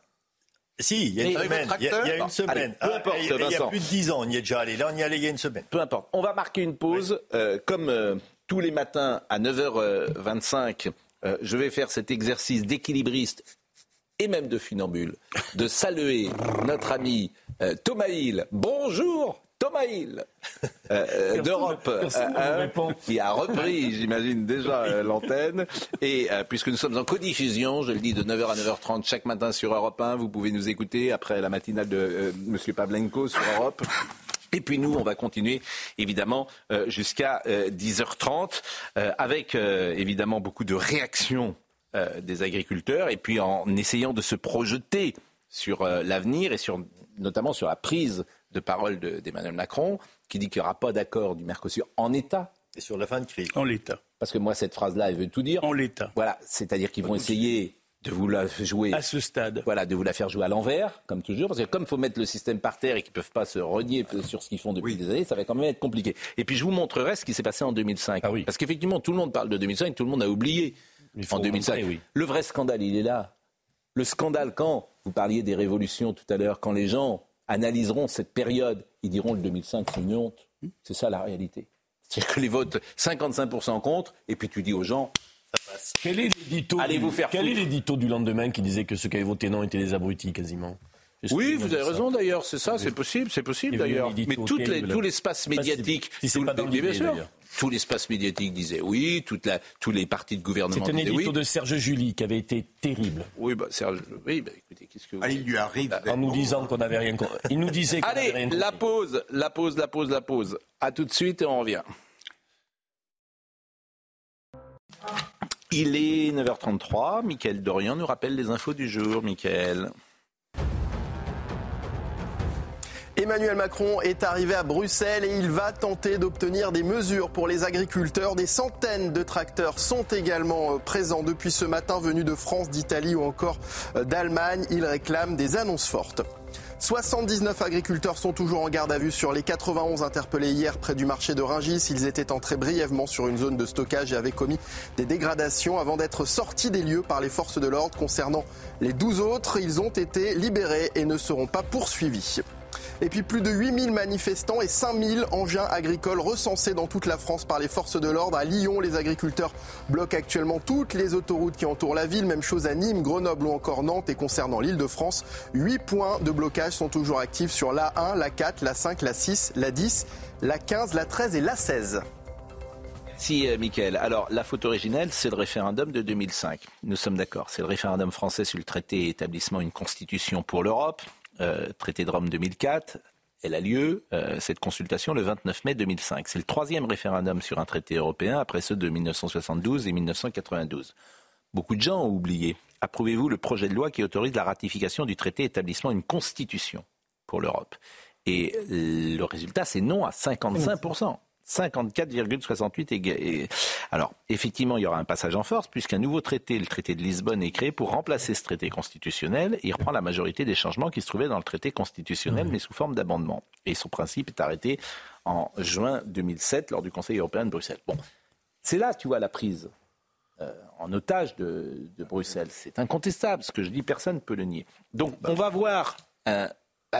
Si, il y a une semaine. Il y a, une semaine. peu importe, il, y a plus de dix ans, on y est déjà allé. Là, on y est allé il y a une semaine. Peu importe. On va marquer une pause. Euh, comme euh, tous les matins à 9h25, euh, je vais faire cet exercice d'équilibriste et même de funambule, de saluer notre ami Thomas Hill. Bonjour Thomas Hill euh, euh, d'Europe euh, qui a repris, j'imagine, déjà l'antenne. Et puisque nous sommes en codiffusion, je le dis de 9h à 9h30 chaque matin sur Europe 1, vous pouvez nous écouter après la matinale de M. Pavlenko sur Europe. Et puis nous, on va continuer évidemment jusqu'à 10h30 avec évidemment beaucoup de réactions des agriculteurs et puis en essayant de se projeter sur l'avenir et sur notamment sur la prise de parole d'Emmanuel Macron, qui dit qu'il n'y aura pas d'accord du Mercosur en État. Et sur la fin de crise. En l'état. Parce que moi, cette phrase-là, elle veut tout dire. En l'état. Voilà, c'est-à-dire qu'ils vont essayer de vous la jouer à ce stade. Voilà, de vous la faire jouer à l'envers, comme toujours, parce que comme il faut mettre le système par terre et qu'ils ne peuvent pas se renier sur ce qu'ils font depuis des années, ça va quand même être compliqué. Et puis je vous montrerai ce qui s'est passé en 2005. Ah oui. Parce qu'effectivement, tout le monde parle de 2005, tout le monde a oublié en 2005. oui. Le vrai scandale, il est là. Le scandale quand vous parliez des révolutions tout à l'heure, quand les gens analyseront cette période, ils diront le 2005 c'est une honte. C'est ça la réalité. C'est-à-dire que les votes 55% contre, et puis tu dis aux gens, ça passe. Quel est l'édito Allez vous faire Quel est l'édito du lendemain qui disait que ceux qui avaient voté non étaient des abrutis quasiment oui, vous avez raison d'ailleurs, c'est ça, c'est possible, c'est possible d'ailleurs. Mais les, tout l'espace médiatique, tout l'espace médiatique disait oui, toute la, tous les partis de gouvernement disaient oui. C'est un édito de Serge Julie qui avait été terrible. Oui, bah, Serge, oui, bah, écoutez, qu'est-ce que vous... Ah, il lui arrive. Bah, en nous disant qu'on n'avait rien Il nous disait qu'on Allez, rien la pause, la pause, la pause, la pause. À tout de suite et on revient. Il est 9h33. Michael Dorian nous rappelle les infos du jour. Michael. Emmanuel Macron est arrivé à Bruxelles et il va tenter d'obtenir des mesures pour les agriculteurs. Des centaines de tracteurs sont également euh, présents depuis ce matin venus de France, d'Italie ou encore euh, d'Allemagne. Ils réclament des annonces fortes. 79 agriculteurs sont toujours en garde à vue sur les 91 interpellés hier près du marché de Ringis. Ils étaient entrés brièvement sur une zone de stockage et avaient commis des dégradations avant d'être sortis des lieux par les forces de l'ordre. Concernant les 12 autres, ils ont été libérés et ne seront pas poursuivis. Et puis plus de 8000 manifestants et 5000 engins agricoles recensés dans toute la France par les forces de l'ordre. À Lyon, les agriculteurs bloquent actuellement toutes les autoroutes qui entourent la ville. Même chose à Nîmes, Grenoble ou encore Nantes. Et concernant l'île de France, 8 points de blocage sont toujours actifs sur la 1, la 4, la 5, la 6, la 10, la 15, la 13 et la 16. Si, euh, Michael. Alors, la faute originelle, c'est le référendum de 2005. Nous sommes d'accord. C'est le référendum français sur le traité établissement une constitution pour l'Europe. Euh, traité de Rome 2004. Elle a lieu, euh, cette consultation, le 29 mai 2005. C'est le troisième référendum sur un traité européen après ceux de 1972 et 1992. beaucoup de gens ont oublié. Approuvez-vous le projet de loi qui autorise la ratification du traité établissant une constitution pour l'Europe? Et le résultat, c'est non à 55%. 54,68 Alors, effectivement, il y aura un passage en force, puisqu'un nouveau traité, le traité de Lisbonne, est créé pour remplacer ce traité constitutionnel. Il reprend la majorité des changements qui se trouvaient dans le traité constitutionnel, mais sous forme d'amendement. Et son principe est arrêté en juin 2007 lors du Conseil européen de Bruxelles. Bon, c'est là, tu vois, la prise euh, en otage de, Bruxelles. C'est incontestable. Ce que je dis, personne ne peut le nier. Donc, on va voir un,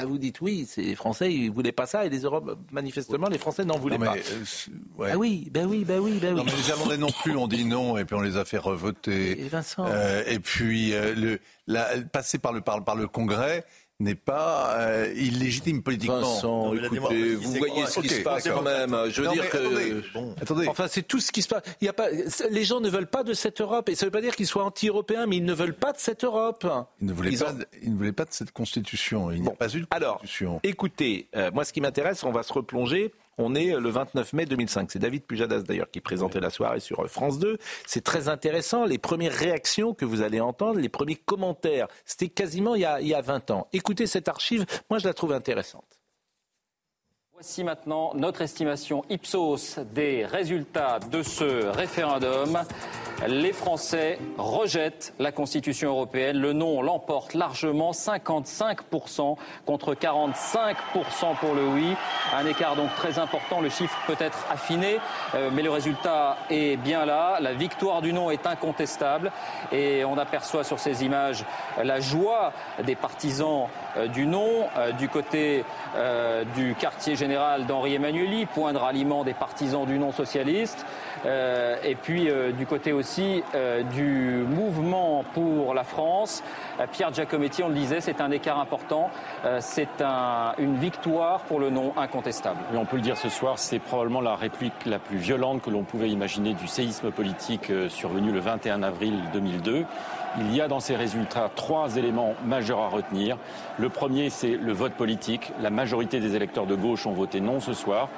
bah, vous dites oui, les Français ils voulaient pas ça et les Europes manifestement les Français n'en voulaient pas. Euh, ah oui, ben oui, ben oui, ben oui. Non, mais les Irlandais non plus ont dit non et puis on les a fait revoter. Et Vincent. Euh, et puis le, la, passer par le par, par le Congrès n'est pas euh, illégitime politiquement. Vincent, écoutez, vous voyez ce qui se passe quand même. Je veux dire que, attendez, enfin, c'est tout ce qui se passe. Il y a pas, les gens ne veulent pas de cette Europe, et ça ne veut pas dire qu'ils soient anti-européens, mais ils ne veulent pas de cette Europe. Ils ne voulaient, pas, de, ils ne voulaient pas de cette constitution. Il n'y a pas eu de constitution. Alors, écoutez, euh, moi, ce qui m'intéresse, on va se replonger on est le 29 mai 2005. C'est David Pujadas d'ailleurs qui présentait la soirée sur France 2. C'est très intéressant. Les premières réactions que vous allez entendre, les premiers commentaires, c'était quasiment il y, a, il y a 20 ans. Écoutez cette archive, moi je la trouve intéressante. Voici maintenant notre estimation Ipsos des résultats de ce référendum. Les Français rejettent la Constitution européenne. Le non l'emporte largement, 55% contre 45% pour le oui. Un écart donc très important. Le chiffre peut être affiné, euh, mais le résultat est bien là. La victoire du non est incontestable et on aperçoit sur ces images la joie des partisans du non euh, du côté du quartier général d'Henri Emmanueli, point de ralliement des partisans du non socialiste. Euh, et puis euh, du côté aussi euh, du mouvement pour la France, Pierre Giacometti, on le disait, c'est un écart important, c'est une victoire pour le non incontestable. On peut le dire ce soir, c'est probablement la réplique la plus violente que l'on pouvait imaginer du séisme politique survenu le 21 avril 2002. Il y a dans ces résultats trois éléments majeurs à retenir. Le premier, c'est le vote politique. La majorité des électeurs de gauche ont voté non ce soir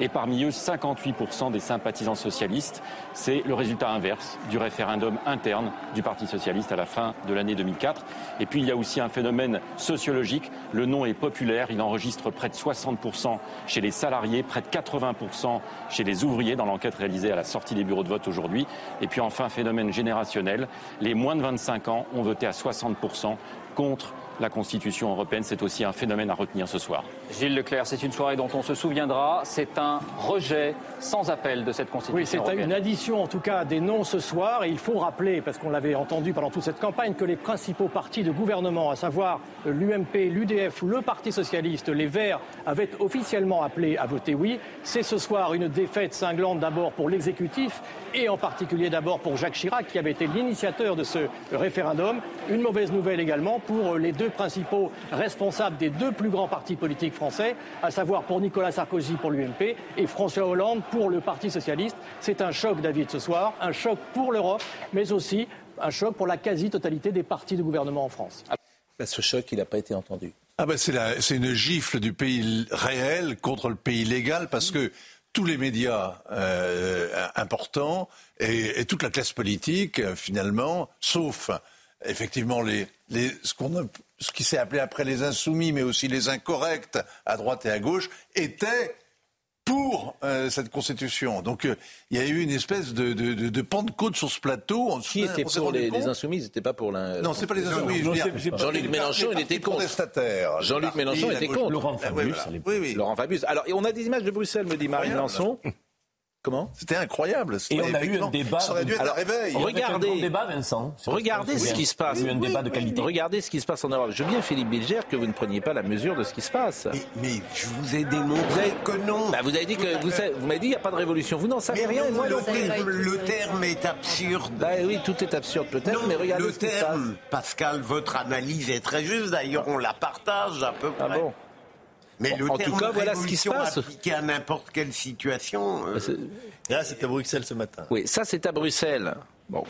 et parmi eux 58% des sympathisants socialistes. C'est le résultat inverse du référendum interne du Parti socialiste à la fin de l'année 2004. Et puis il y a aussi un phénomène sociologique. Le non est populaire. Il enregistre près de 60% chez les salariés, près de 80% chez les ouvriers dans l'enquête réalisée à la sortie des bureaux de vote aujourd'hui. Et puis enfin, phénomène générationnel. Les moins de 25 ans ont voté à 60% contre la Constitution européenne. C'est aussi un phénomène à retenir ce soir. Gilles Leclerc, c'est une soirée dont on se souviendra. C'est un rejet sans appel de cette Constitution. Oui, c'est une addition en tout cas des noms ce soir. Et il faut rappeler, parce qu'on l'avait entendu pendant toute cette campagne, que les principaux partis de gouvernement, à savoir l'UMP, l'UDF, le Parti socialiste, les Verts, avaient officiellement appelé à voter oui. C'est ce soir une défaite cinglante d'abord pour l'exécutif et en particulier d'abord pour Jacques Chirac qui avait été l'initiateur de ce référendum. Une mauvaise nouvelle également pour les deux principaux responsables des deux plus grands partis politiques français, à savoir pour Nicolas Sarkozy pour l'UMP et François Hollande pour le Parti socialiste. C'est un choc, David, ce soir, un choc pour l'Europe, mais aussi un choc pour la quasi-totalité des partis de gouvernement en France. Bah, ce choc, il n'a pas été entendu. Ah ben c'est une gifle du pays réel contre le pays légal parce que tous les médias euh, importants et, toute la classe politique, euh, finalement, sauf effectivement les, les, ce, ce qui s'est appelé après les insoumis, mais aussi les incorrects à droite et à gauche, étaient pour euh, cette constitution. Donc euh, il y a eu une espèce de, de, de, de pentecôte sur ce plateau. Qui était pour les, les, insoumis C'était pas pour la. Non, c'est pas les insoumis. Jean-Luc Mélenchon, il était contre. Jean-Luc Mélenchon était contre. Laurent Fabius. Oui, oui. Laurent Fabius. Alors, on a des images de Bruxelles, me dit Marie Mélenchon. Comment C'était incroyable. Et on a eu un débat. Ça aurait dû être un réveil. Regardez, un débat, Vincent. Regardez ce qui se passe. un débat de qualité. Regardez ce qui se passe en Europe. Je veux bien, Philippe Bilger, que vous ne preniez pas la mesure de ce qui se passe. Mais, je vous ai démontré que non. Bah, vous avez dit que vous, vous m'avez dit il n'y a pas de révolution. Vous n'en savez rien. moi, le, terme est absurde. Bah, oui, tout est absurde peut-être. Mais regardez le ce terme, Pascal, votre analyse est très juste. D'ailleurs, on la partage à peu ah près. bon mais le en tout cas, voilà ce qui se passe. Appliqué à n'importe quelle situation. Euh... Là, c'est à Bruxelles ce matin. Oui, ça, c'est à Bruxelles. Bon,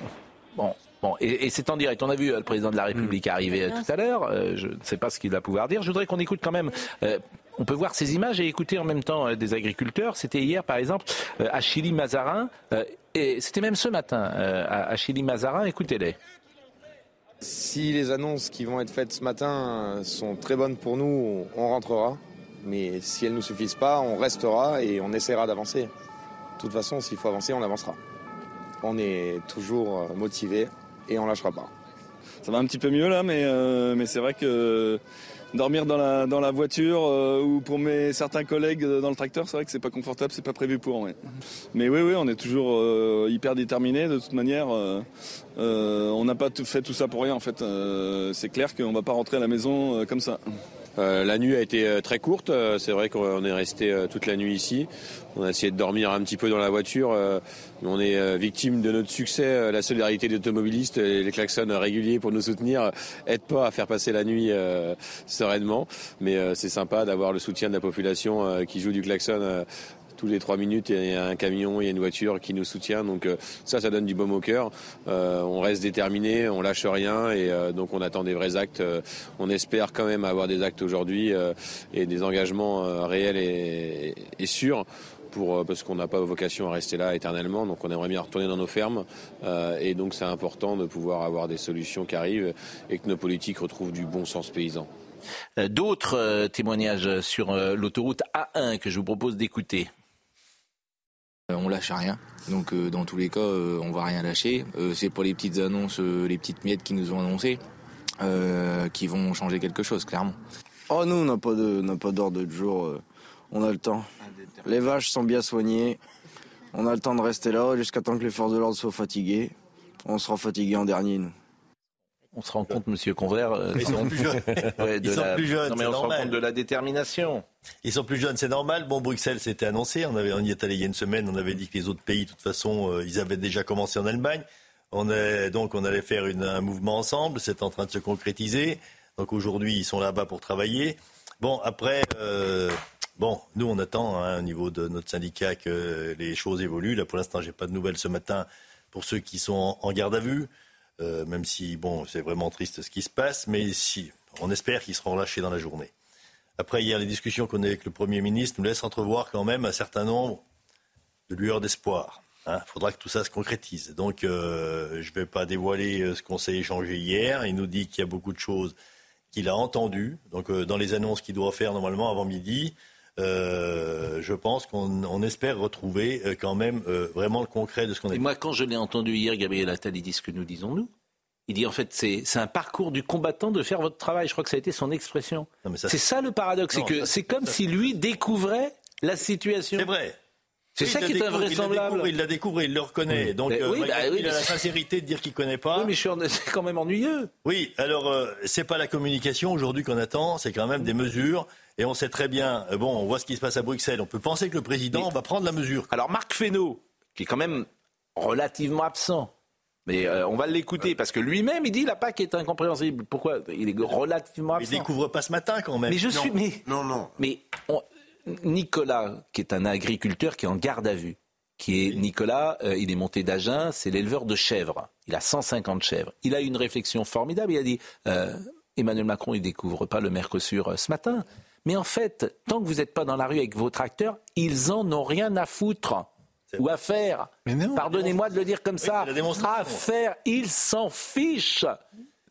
bon. Bon, et, c'est en direct. On a vu euh, le président de la République hmm. arriver euh, tout à l'heure. Euh, je ne sais pas ce qu'il va pouvoir dire. Je voudrais qu'on écoute quand même on peut voir ces images et écouter en même temps des agriculteurs. C'était hier, par exemple, à Chili-Mazarin, et c'était même ce matin à Chili-Mazarin. Écoutez-les. Si les annonces qui vont être faites ce matin sont très bonnes pour nous, on rentrera. Mais si elles ne nous suffisent pas, on restera et on essaiera d'avancer. De toute façon, s'il faut avancer, on avancera. On est toujours motivé et on lâchera pas. Ça va un petit peu mieux là, mais, euh, mais c'est vrai que dormir dans la, voiture euh, ou pour mes certains collègues dans le tracteur, c'est vrai que c'est pas confortable, c'est pas prévu pour. Mais oui, oui, on est toujours euh, hyper déterminé de toute manière. on n'a pas fait tout ça pour rien en fait. c'est clair qu'on va pas rentrer à la maison comme ça. Euh, la nuit a été euh, très courte. Euh, c'est vrai qu'on est resté toute la nuit ici. On a essayé de dormir un petit peu dans la voiture. On est victime de notre succès. La solidarité des automobilistes et les klaxons réguliers pour nous soutenir aident pas à faire passer la nuit sereinement. Mais c'est sympa d'avoir le soutien de la population qui joue du klaxon tous les trois minutes, il y a un camion, il y a une voiture qui nous soutient. Donc euh, ça, ça donne du baume au cœur. Euh, on reste déterminé, on lâche rien et euh, donc on attend des vrais actes. on espère quand même avoir des actes aujourd'hui et des engagements réels et, sûrs. Pour, parce qu'on n'a pas vocation à rester là éternellement, donc on aimerait bien retourner dans nos fermes, et donc c'est important de pouvoir avoir des solutions qui arrivent et que nos politiques retrouvent du bon sens paysan. D'autres témoignages sur l'autoroute A1 que je vous propose d'écouter. Euh, on lâche rien. Donc euh, dans tous les cas, euh, on va rien lâcher. c'est pour les petites annonces, les petites miettes qui nous ont annoncé, qui vont changer quelque chose, clairement. Oh nous, on n'a pas de, pas d'ordre de jour. on a le temps. Les vaches sont bien soignées. On a le temps de rester là jusqu'à temps que les forces de l'ordre soient fatiguées. On sera fatigués en dernier, nous on se rend compte, Monsieur Convert, euh, ils sont plus jeunes. ils sont plus jeunes. Non, mais on se rend compte de la détermination. Ils sont plus jeunes, c'est normal. Bon, Bruxelles, c'était annoncé. On avait, on y est allé il y a une semaine. On avait dit que les autres pays, de toute façon, euh, ils avaient déjà commencé en Allemagne. On est, donc, on allait faire une, un mouvement ensemble. C'est en train de se concrétiser. Donc aujourd'hui, ils sont là-bas pour travailler. Bon, après, euh, bon, nous, on attend hein, au niveau de notre syndicat que les choses évoluent. Là, pour l'instant, j'ai pas de nouvelles ce matin pour ceux qui sont en garde à vue. Euh, même si, bon, c'est vraiment triste ce qui se passe, mais si, on espère qu'ils seront lâchés dans la journée. Après, hier, les discussions qu'on a avec le Premier ministre nous laissent entrevoir quand même un certain nombre de lueurs d'espoir. Il hein. faudra que tout ça se concrétise. Donc, euh, je ne vais pas dévoiler euh, ce qu'on s'est échangé hier. Il nous dit qu'il y a beaucoup de choses qu'il a entendues. Donc, dans les annonces qu'il doit faire normalement avant midi, je pense qu'on espère retrouver quand même vraiment le concret de ce qu'on a Et moi, quand je l'ai entendu hier, Gabriel Attal, il dit ce que nous disons nous. Il dit en fait c'est un parcours du combattant de faire votre travail. Je crois que ça a été son expression. C'est ça le paradoxe, c'est que c'est comme si lui découvrait la situation. C'est vrai. C'est ça qui est invraisemblable. Il la découvre, il le reconnaît. Donc, euh, bah il a la sincérité de dire qu'il connaît pas. Oui, mais c'est quand même ennuyeux. Oui, alors euh, c'est pas la communication aujourd'hui qu'on attend, c'est quand même des mesures. Et on sait très bien, euh, bon, on voit ce qui se passe à Bruxelles. On peut penser que le président va prendre la mesure. Alors Marc Fesneau, qui est quand même relativement absent, mais euh, on va l'écouter parce que lui-même, il dit la PAC est incompréhensible. Pourquoi? Il est relativement absent. Il découvre pas ce matin quand même. Mais je suis. Mais, non, non. Mais Nicolas, qui est un agriculteur qui est en garde à vue, qui est Nicolas, euh, il est monté d'Agen, c'est l'éleveur de chèvres. Il a 150 chèvres. Il a eu une réflexion formidable. Il a dit euh, Emmanuel Macron, il découvre pas le Mercosur ce matin. Mais en fait, tant que vous n'êtes pas dans la rue avec vos tracteurs, ils en ont rien à foutre ou à faire. Pardonnez-moi de le dire comme ça. À faire, ils s'en fichent.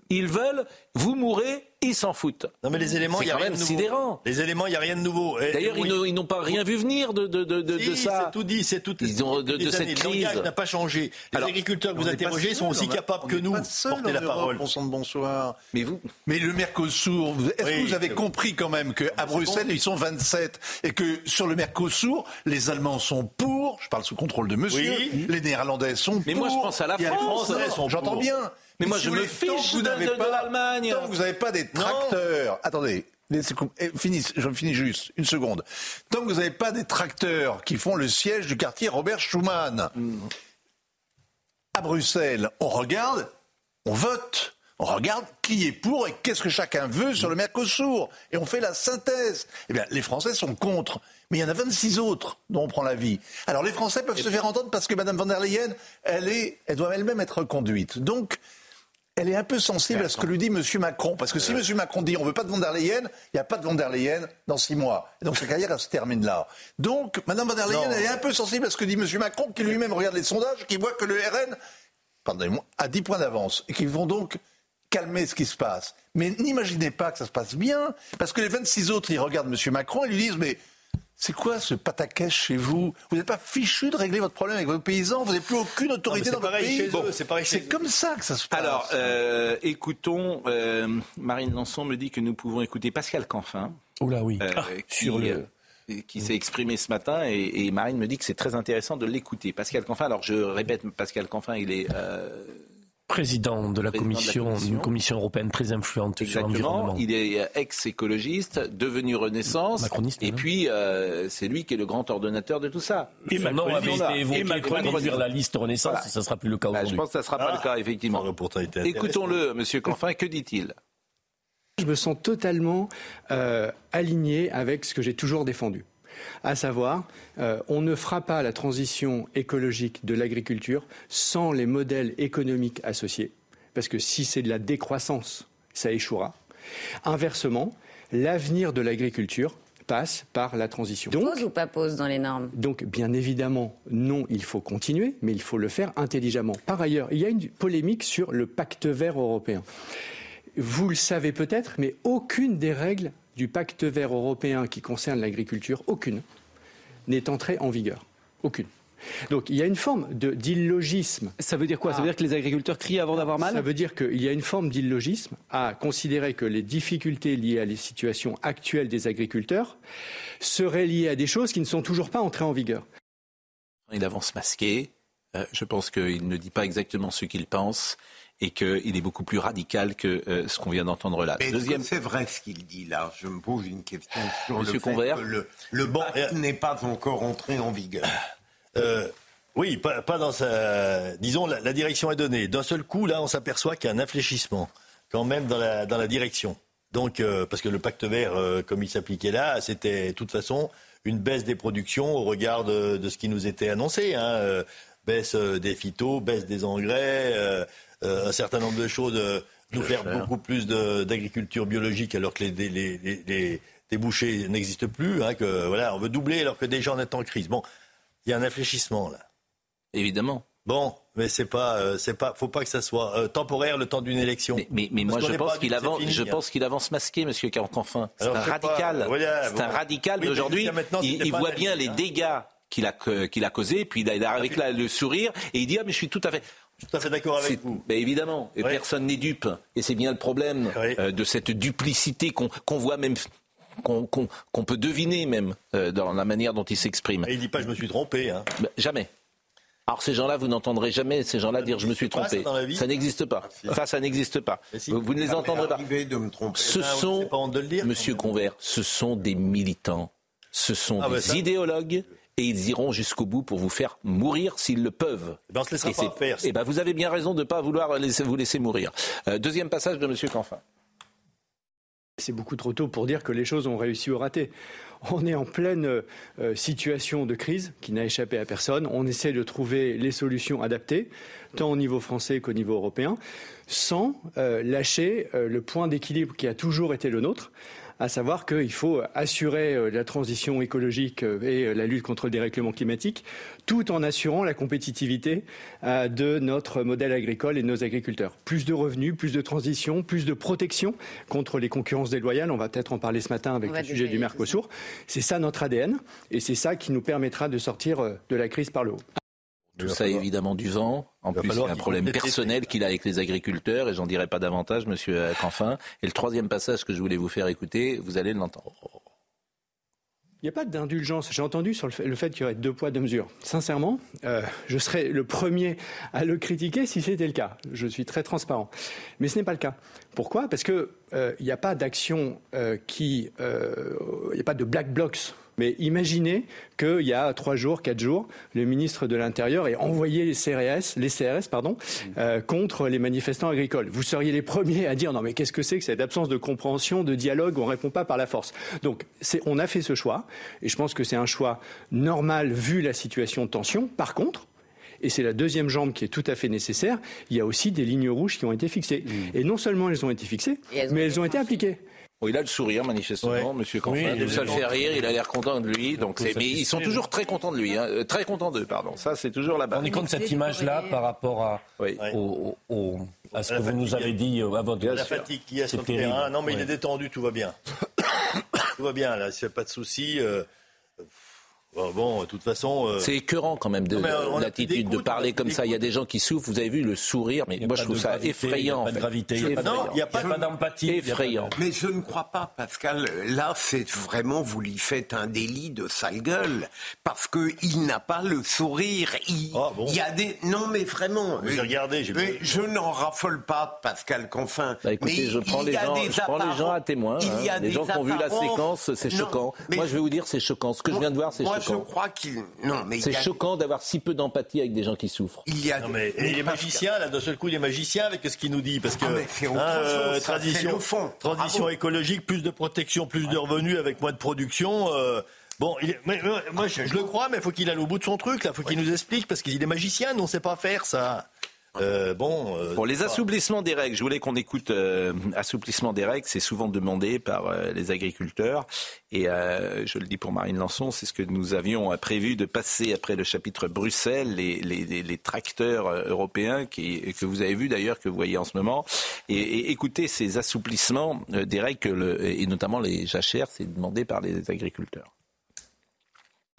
Ils veulent, vous mourrez, ils s'en foutent. Non mais les éléments, il y a rien de sidérant. Les éléments, il y a rien de nouveau. D'ailleurs, ils n'ont pas rien vu venir de, de, de, de ça. C'est tout dit, c'est tout. Ils ont de, de cette crise. n'a pas changé. Les agriculteurs que vous interrogez sont aussi capables que nous de porter la parole. bonsoir. Mais vous. Mais le Mercosur, est-ce que vous avez compris quand même qu'à Bruxelles ils sont 27 et que sur le Mercosur, les Allemands sont pour. Je parle sous contrôle de Monsieur. Les Néerlandais sont pour. Mais moi, je pense à la France. J'entends bien. Mais, moi, je me fiche de, l'Allemagne. Tant que vous n'avez pas des tracteurs. Attendez. Eh, je finis juste, une seconde. Tant que vous n'avez pas des tracteurs qui font le siège du quartier Robert Schuman, à Bruxelles, on regarde, on vote. On regarde qui est pour et qu'est-ce que chacun veut sur le Mercosur. Et on fait la synthèse. Eh bien, les Français sont contre. Mais il y en a 26 autres dont on prend la vie. Alors les Français peuvent se faire entendre parce que Mme von der Leyen, elle, est, elle doit elle-même être conduite. Donc, elle est un peu sensible à ce que lui dit M. Macron. Parce que si M. Macron dit on ne veut pas de von der Leyen, il n'y a pas de von der Leyen dans six mois. Et donc sa carrière, elle se termine là. Donc, Mme von der Leyen, elle est un peu sensible à ce que dit M. Macron, qui lui-même regarde les sondages, qui voit que le RN, pardonnez-moi, a 10 points d'avance. Et qui vont donc calmer ce qui se passe. Mais n'imaginez pas que ça se passe bien, parce que les 26 autres, ils regardent M. Macron et lui disent mais c'est quoi ce pataquès chez vous Vous n'êtes pas fichu de régler votre problème avec vos paysans Vous n'avez plus aucune autorité dans votre pays C'est comme ça que ça se passe. Alors, euh, écoutons. Euh, Marine Lançon me dit que nous pouvons écouter Pascal Canfin. Oula, oui. Euh, ah, qui, sur le qui s'est exprimé ce matin et, Marine me dit que c'est très intéressant de l'écouter. Pascal Canfin, alors je répète, Pascal Canfin, il est président de la, commission, une commission. européenne très influente sur l'environnement. Il est ex-écologiste, devenu Renaissance, Macroniste, et puis euh, c'est lui qui est le grand ordonnateur de tout ça. Et Macron avait été évoqué pour réduire la liste Renaissance, ça ne sera plus le cas aujourd'hui. je pense que ça ne sera pas le cas, effectivement. Écoutons-le, Monsieur Canfin, que dit-il? Je me sens totalement euh, aligné avec ce que j'ai toujours défendu à savoir euh, on ne fera pas la transition écologique de l'agriculture sans les modèles économiques associés, parce que si c'est de la décroissance, ça échouera. Inversement, l'avenir de l'agriculture passe par la transition. pose ou pas pose dans les normes? Donc, bien évidemment, non, il faut continuer, mais il faut le faire intelligemment. Par ailleurs, il y a une polémique sur le pacte vert européen. Vous le savez peut-être, mais aucune des règles du pacte vert européen qui concerne l'agriculture, aucune n'est entrée en vigueur. Aucune. Donc il y a une forme d'illogisme. Ça veut dire quoi? Ça veut dire que les agriculteurs crient avant d'avoir mal? Ça veut dire qu'il y a une forme d'illogisme à considérer que les difficultés liées à la situation actuelle des agriculteurs seraient liées à des choses qui ne sont toujours pas entrées en vigueur. Il avance masqué. Euh, je pense qu'il ne dit pas exactement ce qu'il pense et qu'il est beaucoup plus radical que euh, ce qu'on vient d'entendre là. Mais Deuxième... c'est vrai ce qu'il dit là? Je me pose une question sur Monsieur le Convert. fait que le, le euh, n'est pas encore entré en vigueur. Euh, oui, pas, dans sa... Disons, la, direction est donnée. D'un seul coup, là, on s'aperçoit qu'il y a un infléchissement quand même dans la, dans la direction. Donc, parce que le pacte vert, comme il s'appliquait là, c'était de toute façon une baisse des productions au regard de, de ce qui nous était annoncé. Hein, baisse des phytos, baisse des engrais, euh, un certain nombre de choses, euh, nous faire beaucoup plus d'agriculture biologique alors que les, les, les, débouchés n'existent plus. Hein, que, voilà, on veut doubler alors que déjà on est en crise. Bon, il y a un infléchissement là. Évidemment. Bon, mais c'est pas, euh, c'est pas, faut pas que ça soit temporaire le temps d'une élection. Mais, mais, moi je pense qu'il avance, je hein. pense qu'il avance masqué, Monsieur Carencanfin. C'est un radical. c'est un radical. Mais aujourd'hui, il, voit bien les dégâts qu'il a, qu'il a causés, puis il arrive avec là, le sourire et il dit ah mais je suis tout à fait. Je suis tout à fait d'accord avec vous. Mais évidemment, et personne n'est dupe. Et c'est bien le problème euh, de cette duplicité qu'on voit même qu'on peut deviner même euh, dans la manière dont il s'exprime. Et il dit pas je me suis trompé. Hein. jamais. Alors ces gens-là, vous n'entendrez jamais ces gens-là dire je me suis trompé. Ça, n'existe pas. Enfin, ça n'existe pas. vous, ne les entendrez pas. De me tromper. Ce ah sont, Monsieur Convert, ce sont des militants, ce sont ah des idéologues et ils iront jusqu'au bout pour vous faire mourir s'ils le peuvent. Eh ben on se laissera pas faire. Et eh ben vous avez bien raison de ne pas vouloir laisser, vous laisser mourir. Euh, deuxième passage de M. Canfin. C'est beaucoup trop tôt pour dire que les choses ont réussi ou raté. On est en pleine euh, situation de crise qui n'a échappé à personne. On essaie de trouver les solutions adaptées, tant au niveau français qu'au niveau européen, sans euh, lâcher le point d'équilibre qui a toujours été le nôtre à savoir qu'il faut assurer euh, la transition écologique euh, et euh, la lutte contre le dérèglement climatique, tout en assurant la compétitivité de notre modèle agricole et de nos agriculteurs. Plus de revenus, plus de transition, plus de protection contre les concurrences déloyales. On va peut-être en parler ce matin avec le sujet du Mercosur. C'est ça notre ADN et c'est ça qui nous permettra de sortir de la crise par le haut. Tout ça évidemment du vent. En plus, il y a un problème personnel qu'il a avec les agriculteurs, et j'en dirai pas davantage, monsieur Canfin. Et le troisième passage que je voulais vous faire écouter, vous allez l'entendre. Il n'y a pas d'indulgence. J'ai entendu sur le fait, qu'il y aurait deux poids, deux mesures. Sincèrement, euh, je serais le premier à le critiquer si c'était le cas. Je suis très transparent. Mais ce n'est pas le cas. Pourquoi? Parce qu'il euh, n'y a pas d'action euh, qui... Il n'y a pas de black blocs mais imaginez qu'il y a trois jours, quatre jours, le ministre de l'Intérieur ait envoyé les CRS, les CRS pardon, euh, contre les manifestants agricoles. Vous seriez les premiers à dire non mais qu'est-ce que c'est que cette absence de compréhension, de dialogue, on ne répond pas par la force. Donc on a fait ce choix, et je pense que c'est un choix normal vu la situation de tension. Par contre, et c'est la deuxième jambe qui est tout à fait nécessaire, il y a aussi des lignes rouges qui ont été fixées. Mm. Et non seulement elles ont été fixées, mais elles ont été appliquées. Bon, il a le sourire manifestement, Monsieur Canfin. ça le fait rire. Il a l'air content de lui. Donc, mais ils sont toujours très contents de lui, hein. euh, très contents d'eux, pardon. Ça, c'est toujours la base. On est compte cette image-là par rapport à, à ce que vous nous avez dit euh, avant de La fatigue qui a sur le terrain. Non, mais il est détendu, tout va bien. tout va bien là. S'il n'y a pas de souci. Euh, Bon, de toute façon. Euh, c'est écœurant quand même de l'attitude de parler comme ça. Il y a des gens qui souffrent. Vous avez vu le sourire, mais moi je trouve ça effrayant. Il n'y a pas de gravité, il n'y a pas d'empathie. Effrayant. Mais je ne crois pas, Pascal. Là, c'est vraiment vous lui faites un délit de sale gueule parce que il n'a pas le sourire. Il, ah, y a des non, mais vraiment. J'ai regardé. Mais je n'en raffole pas, Pascal Confin. Bah, écoutez, mais je prends les gens, je prends les gens à témoin. Il y a hein. Les gens qui ont vu la séquence, c'est choquant. Moi, je vais vous dire, c'est choquant. Ce que je viens de voir, c'est choquant je crois qu'il. Non, mais c'est choquant d'avoir si peu d'empathie avec des gens qui souffrent. Il y a. Non, mais, et les magiciens, là, d'un seul coup, les magiciens avec ce qu'il nous dit, parce que ah, euh, tradition, transition écologique, plus de protection, plus de revenus avec moins de production. Euh, bon, il moi, je, le crois, mais il faut qu'il aille au bout de son truc. Là, faut qu'il nous explique, parce qu'il est magicien, nous on sait pas faire ça. Euh, bon, euh, Pour les assouplissements des règles, je voulais qu'on écoute euh, assouplissement des règles, c'est souvent demandé par euh, les agriculteurs. Et je le dis pour Marine Lançon, c'est ce que nous avions prévu de passer après le chapitre Bruxelles, les, les, les tracteurs européens qui, que vous avez vu d'ailleurs, que vous voyez en ce moment. Et, et écoutez ces assouplissements des règles, et notamment les jachères, c'est demandé par les agriculteurs.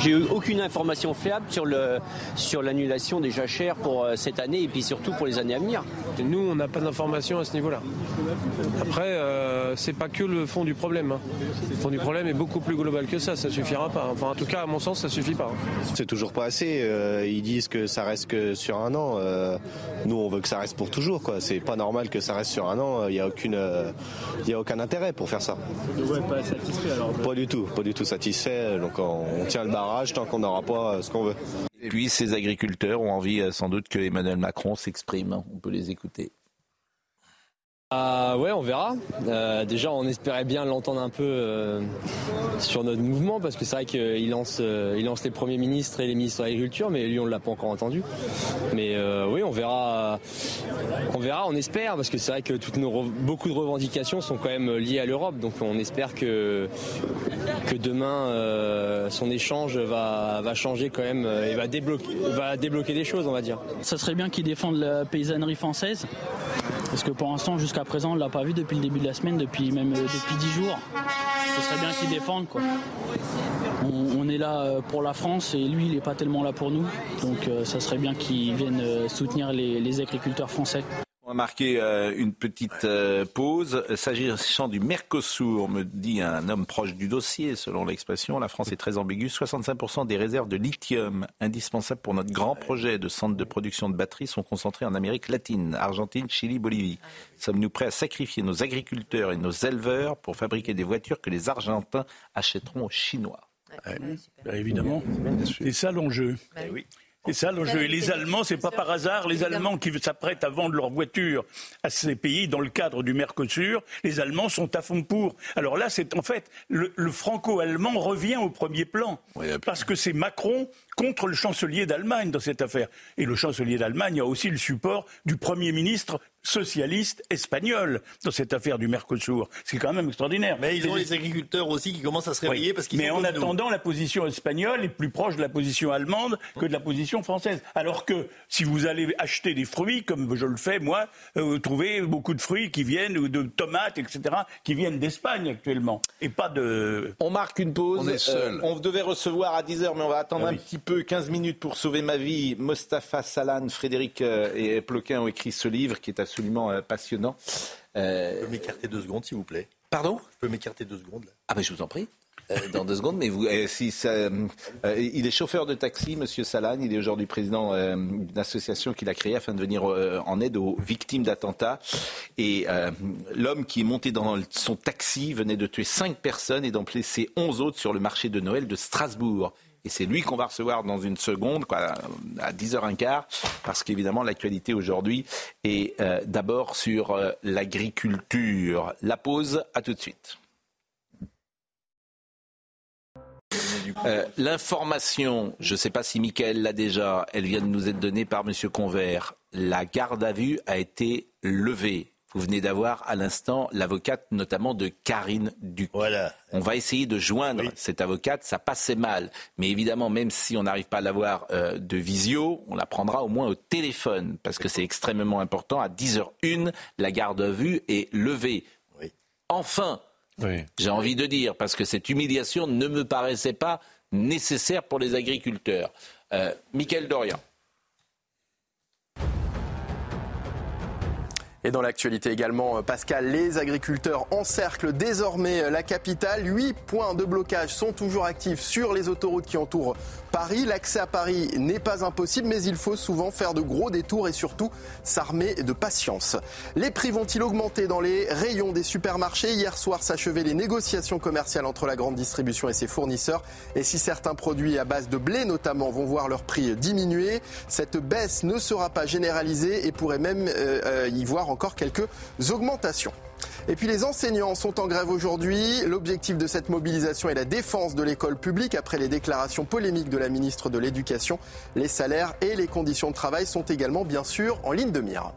J'ai eu aucune information fiable sur le sur l'annulation des jachères pour euh, cette année et puis surtout pour les années à venir. Nous, on n'a pas d'informations à ce niveau-là. Après, euh, c'est pas que le fond du problème. Hein. Le fond du problème est beaucoup plus global que ça. Ça suffira pas. Enfin, en tout cas, à mon sens, ça suffit pas. C'est toujours pas assez. Euh, ils disent que ça reste que sur un an. Euh, nous, on veut que ça reste pour toujours. Quoi. C'est pas normal que ça reste sur un an. Il y a aucune, il y a aucun intérêt pour faire ça. pas satisfait alors. Pas du tout, pas du tout satisfait. Donc on, on tient le tant qu'on n'aura pas euh, ce qu'on veut. Et puis ces agriculteurs ont envie euh, sans doute que Emmanuel Macron s'exprime. On peut les écouter. Ah ouais, on verra. Euh, déjà, on espérait bien l'entendre un peu euh, sur notre mouvement parce que c'est vrai qu'il lance, euh, lance les premiers ministres et les ministres de l'agriculture, mais lui, on l'a pas encore entendu. Mais oui, on verra. On verra, on espère parce que c'est vrai que beaucoup de revendications sont quand même liées à l'Europe, donc on espère que demain son échange va, va changer quand même et va débloquer, va débloquer des choses, on va dire. Ça serait bien qu'il défende la paysannerie française parce que pour l'instant, jusqu'à présent, on ne l'a pas vu depuis le début de la semaine, depuis même euh, depuis 10 jours. Ce serait bien qu'il défende. Quoi. On, est là euh, pour la France et lui, il n'est pas tellement là pour nous. Donc euh, ça serait bien qu'il vienne soutenir les agriculteurs français. On va marquer euh, une petite euh, pause. S'agissant du Mercosur, me dit un homme proche du dossier, selon l'expression, la France est très ambiguë. 65% des réserves de lithium indispensables pour notre grand projet de centre de production de batteries sont concentrées en Amérique latine, Argentine, Chili, Bolivie. Sommes-nous prêts à sacrifier nos agriculteurs et nos éleveurs pour fabriquer des voitures que les Argentins achèteront aux Chinois? Bah, Évidemment, c'est ça l'enjeu. Bah oui. C'est ça l'enjeu. Et les Allemands, c'est pas par hasard, les Allemands qui s'apprêtent à vendre leurs voitures à ces pays dans le cadre du Mercosur, les Allemands sont à fond pour. Alors là, c'est en fait, le, franco-allemand revient au premier plan. parce que c'est Macron contre le chancelier d'Allemagne dans cette affaire. Et le chancelier d'Allemagne a aussi le support du Premier ministre socialiste espagnol dans cette affaire du Mercosur. C'est quand même extraordinaire. Mais ils ont les agriculteurs aussi qui commencent à se réveiller parce qu'ils Mais en attendant, la position espagnole est plus proche de la position allemande que de la position française. Alors que si vous allez acheter des fruits, comme je le fais moi, euh, vous trouvez beaucoup de fruits qui viennent, de tomates, etc., qui viennent d'Espagne actuellement. Et pas de... On marque une pause. On est seul. Euh, on devait recevoir à 10h, mais on va attendre ah un petit peu, 15 minutes pour sauver ma vie. Mostafa Salan, Frédéric euh, et Ploquin ont écrit ce livre qui est à absolument euh, passionnant. Euh... Je peux m'écarter deux secondes, s'il vous plaît Pardon Je peux m'écarter deux secondes là. Ah ben je vous en prie. Euh, dans deux secondes, mais vous, euh, si ça, il est chauffeur de taxi, Monsieur Salan. Il est aujourd'hui président d'une association qu'il a créée afin de venir en aide aux victimes d'attentats. Et l'homme qui est monté dans son taxi venait de tuer cinq personnes et d'en placer onze autres sur le marché de Noël de Strasbourg. Et c'est lui qu'on va recevoir dans une seconde, quoi, à 10h15, parce qu'évidemment, l'actualité aujourd'hui est euh, d'abord sur euh, l'agriculture. La pause, à tout de suite. Euh, l'information, je ne sais pas si Michael l'a déjà, elle vient de nous être donnée par M. Convert. La garde à vue a été levée. Vous venez d'avoir à l'instant l'avocate notamment de Karine Duc. Voilà. On va essayer de joindre cette avocate, ça passait mal. Mais évidemment, même si on n'arrive pas à l'avoir euh, de visio, on la prendra au moins au téléphone, parce que c'est extrêmement important. À 10h01, la garde à vue est levée. Enfin, j'ai envie de dire, parce que cette humiliation ne me paraissait pas nécessaire pour les agriculteurs. Euh, Michael Dorian. Et dans l'actualité également, Pascal, les agriculteurs encerclent désormais la capitale. Huit points de blocage sont toujours actifs sur les autoroutes qui entourent Paris. L'accès à Paris n'est pas impossible, mais il faut souvent faire de gros détours et surtout s'armer de patience. Les prix vont-ils augmenter dans les rayons des supermarchés? Hier soir s'achevaient les négociations commerciales entre la grande distribution et ses fournisseurs. Et si certains produits à base de blé notamment vont voir leur prix diminuer, cette baisse ne sera pas généralisée et pourrait même euh, y voir encore quelques augmentations. Et puis les enseignants sont en grève aujourd'hui. L'objectif de cette mobilisation est la défense de l'école publique après les déclarations polémiques de la ministre de l'Éducation. Les salaires et les conditions de travail sont également bien sûr en ligne de mire.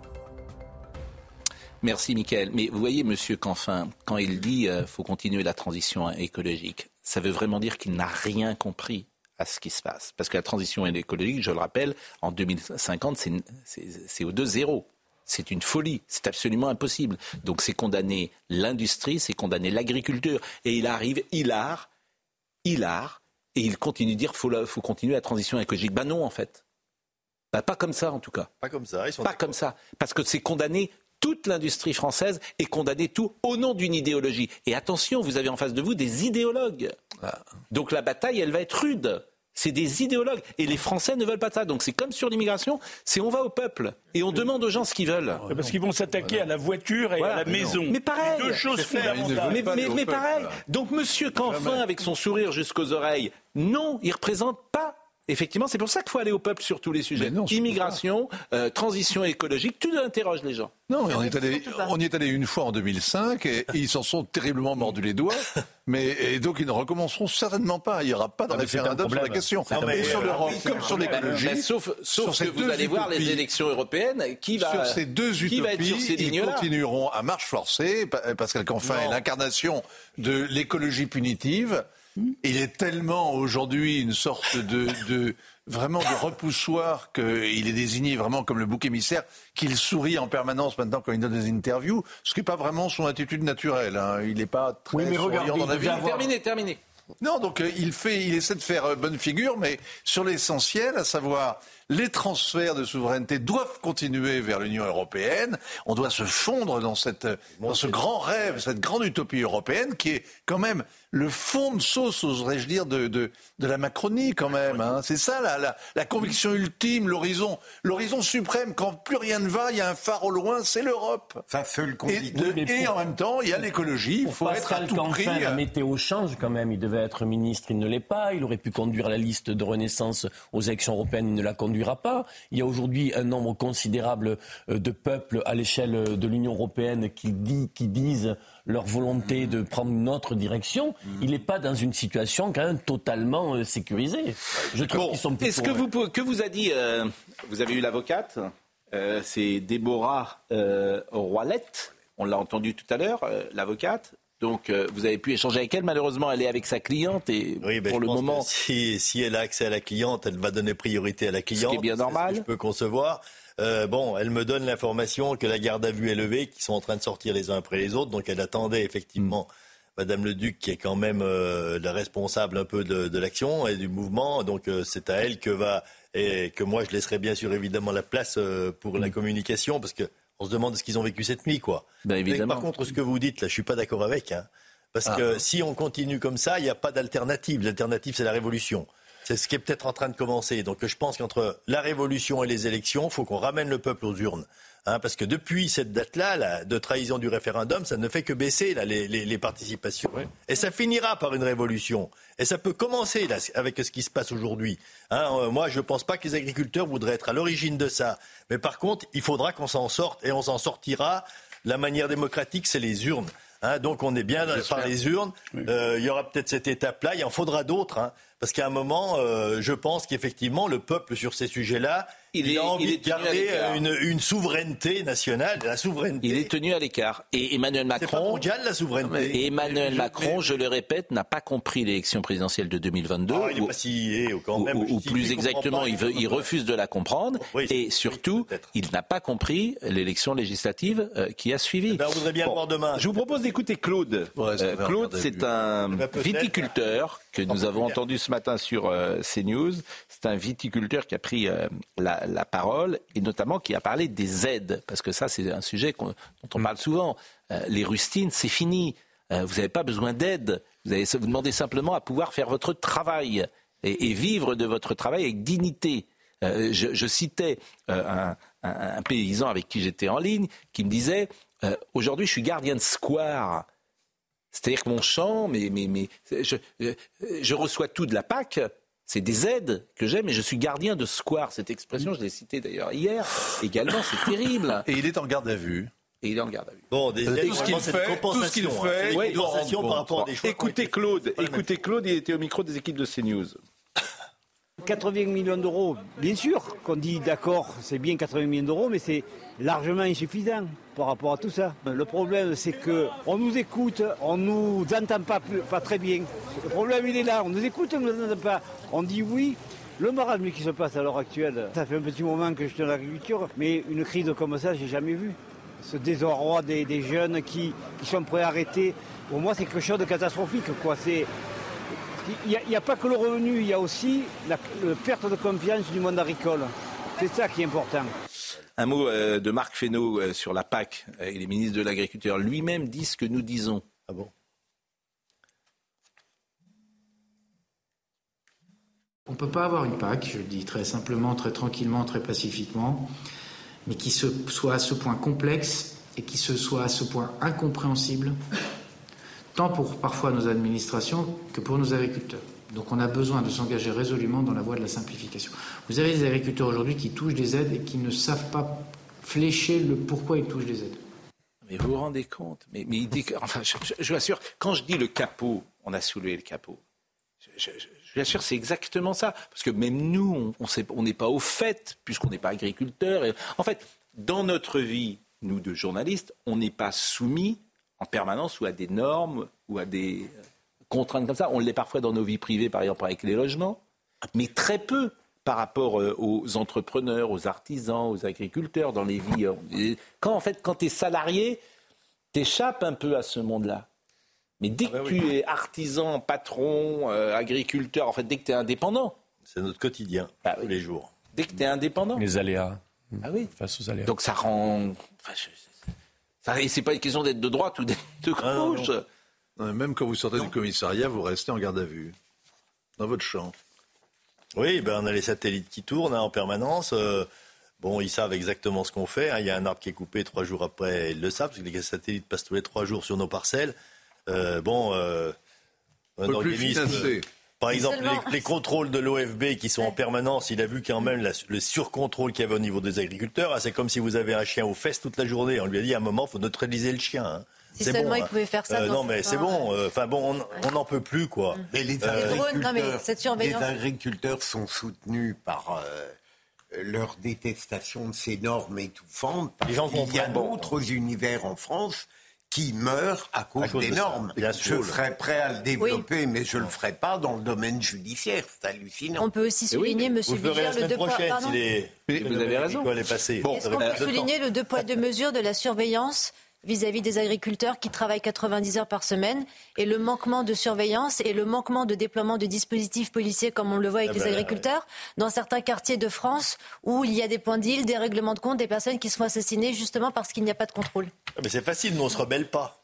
Merci Mickaël. Mais vous voyez, Monsieur Canfin, quand il dit qu'il euh, faut continuer la transition écologique, ça veut vraiment dire qu'il n'a rien compris à ce qui se passe. Parce que la transition écologique, je le rappelle, en 2050, c'est au 2-0. C'est une folie, c'est absolument impossible. Donc c'est condamner l'industrie, c'est condamner l'agriculture. Et il arrive, il il a, et il continue de dire qu'il faut, faut continuer la transition écologique. Ben non, en fait. Ben pas comme ça, en tout cas. Pas comme ça. Ils sont pas comme ça. Parce que c'est condamner toute l'industrie française et condamner tout au nom d'une idéologie. Et attention, vous avez en face de vous des idéologues. Ah. Donc la bataille, elle va être rude. C'est des idéologues. Et les Français ne veulent pas ça. Donc c'est comme sur l'immigration, c'est on va au peuple et on demande aux gens ce qu'ils veulent. Parce qu'ils vont s'attaquer à la voiture et à la maison. Mais pareil. Deux choses fondamentales. Mais, pareil. Donc Monsieur Canfin, avec son sourire jusqu'aux oreilles, non, il représente pas Effectivement, c'est pour ça qu'il faut aller au peuple sur tous les sujets. Immigration, euh, transition écologique, tout interroge les gens. Non, on, est allé, on y est allé une fois en 2005 et, ils s'en sont terriblement mordus les doigts. mais et donc ils ne recommenceront certainement pas. Il n'y aura pas de référendum sur la question. et sur l'Europe comme sur l'écologie. sauf sauf que vous allez voir les élections européennes, qui va sur ces deux qui va être sur ces ils continueront à marche forcée. Pascal Canfin est l'incarnation de l'écologie punitive. Il est tellement aujourd'hui une sorte de, vraiment de repoussoir qu'il est désigné vraiment comme le bouc émissaire, qu'il sourit en permanence maintenant quand il donne des interviews, ce qui n'est pas vraiment son attitude naturelle. Hein. Il n'est pas très oui, souriant dans la vie. Terminé, terminé. Non, donc euh, il fait, il essaie de faire euh, bonne figure, mais sur l'essentiel, à savoir les transferts de souveraineté doivent continuer vers l'Union européenne. On doit se fondre dans, cette, dans ce grand rêve, cette grande utopie européenne qui est quand même le fond de sauce, oserais-je dire, de, de, de, la Macronie quand même. Hein. C'est ça la, la, la, conviction ultime, l'horizon, l'horizon suprême. Quand plus rien ne va, il y a un phare au loin, c'est l'Europe. et, et en même temps, il y a l'écologie. Il faut être à tout prix. La météo change quand même. Il devait être ministre, il ne l'est pas. Il aurait pu conduire la liste de Renaissance aux élections européennes, il ne la pas. Il y a aujourd'hui un nombre considérable euh, de peuples à l'échelle de l'Union européenne qui, dit, qui disent leur volonté de prendre une autre direction, mm. il n'est pas dans une situation quand même totalement euh, sécurisée. Je trouve qu'ils sont Est-ce que vous, que vous a dit, euh, vous avez eu l'avocate, euh, c'est Déborah euh, Roilette, on l'a entendu tout à l'heure, l'avocate. Donc, vous avez pu échanger avec elle. Malheureusement, elle est avec sa cliente et ben, pour le moment, si, si, elle a accès à la cliente, elle va donner priorité à la cliente. Ce qui est bien normal. je peux concevoir. Euh, bon, elle me donne l'information que la garde à vue est levée, qu'ils sont en train de sortir les uns après les autres. Donc elle attendait effectivement mm. Madame le Duc, qui est quand même euh, la responsable un peu de, l'action et du mouvement. Donc euh, c'est à elle que va et que moi je laisserai bien sûr évidemment la place pour la mm. communication parce que on se demande ce qu'ils ont vécu cette nuit, quoi. Ben, évidemment. par contre, ce que vous dites là, je suis pas d'accord avec. Hein, parce ah. que si on continue comme ça, il n'y a pas d'alternative. L'alternative, c'est la révolution. C'est ce qui est peut-être en train de commencer. Donc je pense qu'entre la révolution et les élections, il faut qu'on ramène le peuple aux urnes. Hein, parce que depuis cette date-là, de trahison du référendum, ça ne fait que baisser les, participations. Et ça finira par une révolution. Et ça peut commencer avec ce qui se passe aujourd'hui. Hein, euh, moi, je ne pense pas que les agriculteurs voudraient être à l'origine de ça. Mais par contre, il faudra qu'on s'en sorte et on s'en sortira. La manière démocratique, c'est les urnes. Hein, donc on est bien par les urnes. Euh, il y aura peut-être cette étape-là. Il en faudra d'autres. parce qu'à un moment, euh, je pense qu'effectivement, le peuple sur ces sujets-là, il, a envie de garder une, une, souveraineté nationale, la souveraineté. Il est tenu à l'écart. Et Emmanuel Macron. C'est pas mondial la souveraineté. Et Emmanuel Macron, je le répète, n'a pas compris l'élection présidentielle de 2022. Ah, il est pas si quand même. Ou, plus exactement, il, veut, il refuse de la comprendre. et surtout, il n'a pas compris l'élection législative euh, qui a suivi. Eh ben, on voudrait bien voir demain. Je vous propose d'écouter Claude. Euh, Claude, c'est un viticulteur que nous avons entendu ce matin sur euh, CNews. C'est un viticulteur qui a pris la la, parole et notamment qui a parlé des aides, parce que ça c'est un sujet dont on parle souvent. Euh, les rustines, c'est fini. Euh, vous n'avez pas besoin d'aide. Vous, vous demandez simplement à pouvoir faire votre travail et, vivre de votre travail avec dignité. Euh, je, citais un, paysan avec qui j'étais en ligne qui me disait aujourd'hui je suis gardien de square. C'est-à-dire que mon champ, mais, mais, mais je, je, reçois tout de la PAC, c'est des aides que j'ai, mais je suis gardien de square. Cette expression, je l'ai citée d'ailleurs hier. Également, c'est terrible. Et il est en garde à vue. Et il est en garde à vue. Bon, des tout ce qu'il fait, tout ce qu'il fait, ouais, par rapport à des choix Écoutez Claude, écoutez Claude, il était au micro des équipes de CNews. 80 millions d'euros, bien sûr qu'on dit d'accord, c'est bien 80 millions d'euros, mais c'est largement insuffisant par rapport à tout ça. Le problème, c'est qu'on nous écoute, on nous entend pas, très bien. Le problème, il est là, on nous écoute, on ne nous entend pas. On dit oui. Le marasme qui se passe à l'heure actuelle, ça fait un petit moment que je suis dans l'agriculture, mais une crise comme ça, j'ai jamais vu. Ce désarroi des, jeunes qui, sont prêts à arrêter, pour moi, c'est quelque chose de catastrophique. Quoi. Il n'y a, pas que le revenu, il y a aussi la, perte de confiance du monde agricole. C'est ça qui est important. Un mot euh, de Marc Fesneau euh, sur la PAC. et euh, les ministres de l'Agriculture lui-même disent ce que nous disons. Ah bon? On ne peut pas avoir une PAC, je le dis très simplement, très tranquillement, très pacifiquement, mais qui soit à ce point complexe et qui soit à ce point incompréhensible tant pour parfois nos administrations que pour nos agriculteurs. Donc on a besoin de s'engager résolument dans la voie de la simplification. Vous avez des agriculteurs aujourd'hui qui touchent des aides et qui ne savent pas flécher le pourquoi ils touchent des aides. Mais vous vous rendez compte mais, je, vous assure, quand je dis le capot, on a soulevé le capot. Je, vous assure, c'est exactement ça. Parce que même nous, on n'est pas au fait, puisqu'on n'est pas agriculteur. en fait, dans notre vie, nous, de journalistes, on n'est pas soumis en permanence ou à des normes ou à des euh, contraintes comme ça. On l'est parfois dans nos vies privées, par exemple avec les logements, mais très peu par rapport euh, aux entrepreneurs, aux artisans, aux agriculteurs, dans les vies. Euh, quand en fait, quand tu es salarié, tu échappes un peu à ce monde-là. Mais dès ah bah que tu es artisan, patron, agriculteur, en fait, dès que tu es indépendant. C'est notre quotidien, bah tous les jours. Dès que tu es indépendant. Les aléas. Ah oui. Face aux aléas. Donc ça rend. Ce c'est pas une question d'être de droite ou d'être de ah, gauche. même quand vous sortez du commissariat, vous restez en garde à vue, dans votre champ. Oui, ben on a les satellites qui tournent hein, en permanence. Euh, bon, ils savent exactement ce qu'on fait. Hein. Il y a un arbre qui est coupé trois jours après, ils le savent, parce que les satellites passent tous les trois jours sur nos parcelles. Euh, bon, euh, on plus par exemple, les, contrôles de l'OFB qui sont en permanence, il a vu quand même le surcontrôle qu'il y avait au niveau des agriculteurs. Ah, c'est comme si vous avez un chien aux fesses toute la journée. On lui a dit à un moment, il faut neutraliser le chien. Hein. Si seulement il hein. pouvait faire ça. Euh, non, mais c'est bon. Euh, enfin bon, on n'en peut plus, quoi. Mm. Mais les agriculteurs, les agriculteurs sont soutenus par euh, leur détestation de ces normes étouffantes. il y a d'autres univers en France qui meurt à cause, des normes. je serais prêt à le développer, mais je ne le ferai pas dans le domaine judiciaire. C'est hallucinant. On peut aussi souligner, Monsieur vous le deux poids. Pardon vous avez raison. Est-ce qu'on peut souligner le deux poids deux mesures de la surveillance vis-à-vis des agriculteurs qui travaillent 90 heures par semaine et le manquement de surveillance et le manquement de déploiement de dispositifs policiers comme on le voit avec ah les ben, agriculteurs dans certains quartiers de France où il y a des points d'île, des règlements de compte, des personnes qui sont assassinées justement parce qu'il n'y a pas de contrôle. Ah, mais c'est facile, nous on se rebelle pas.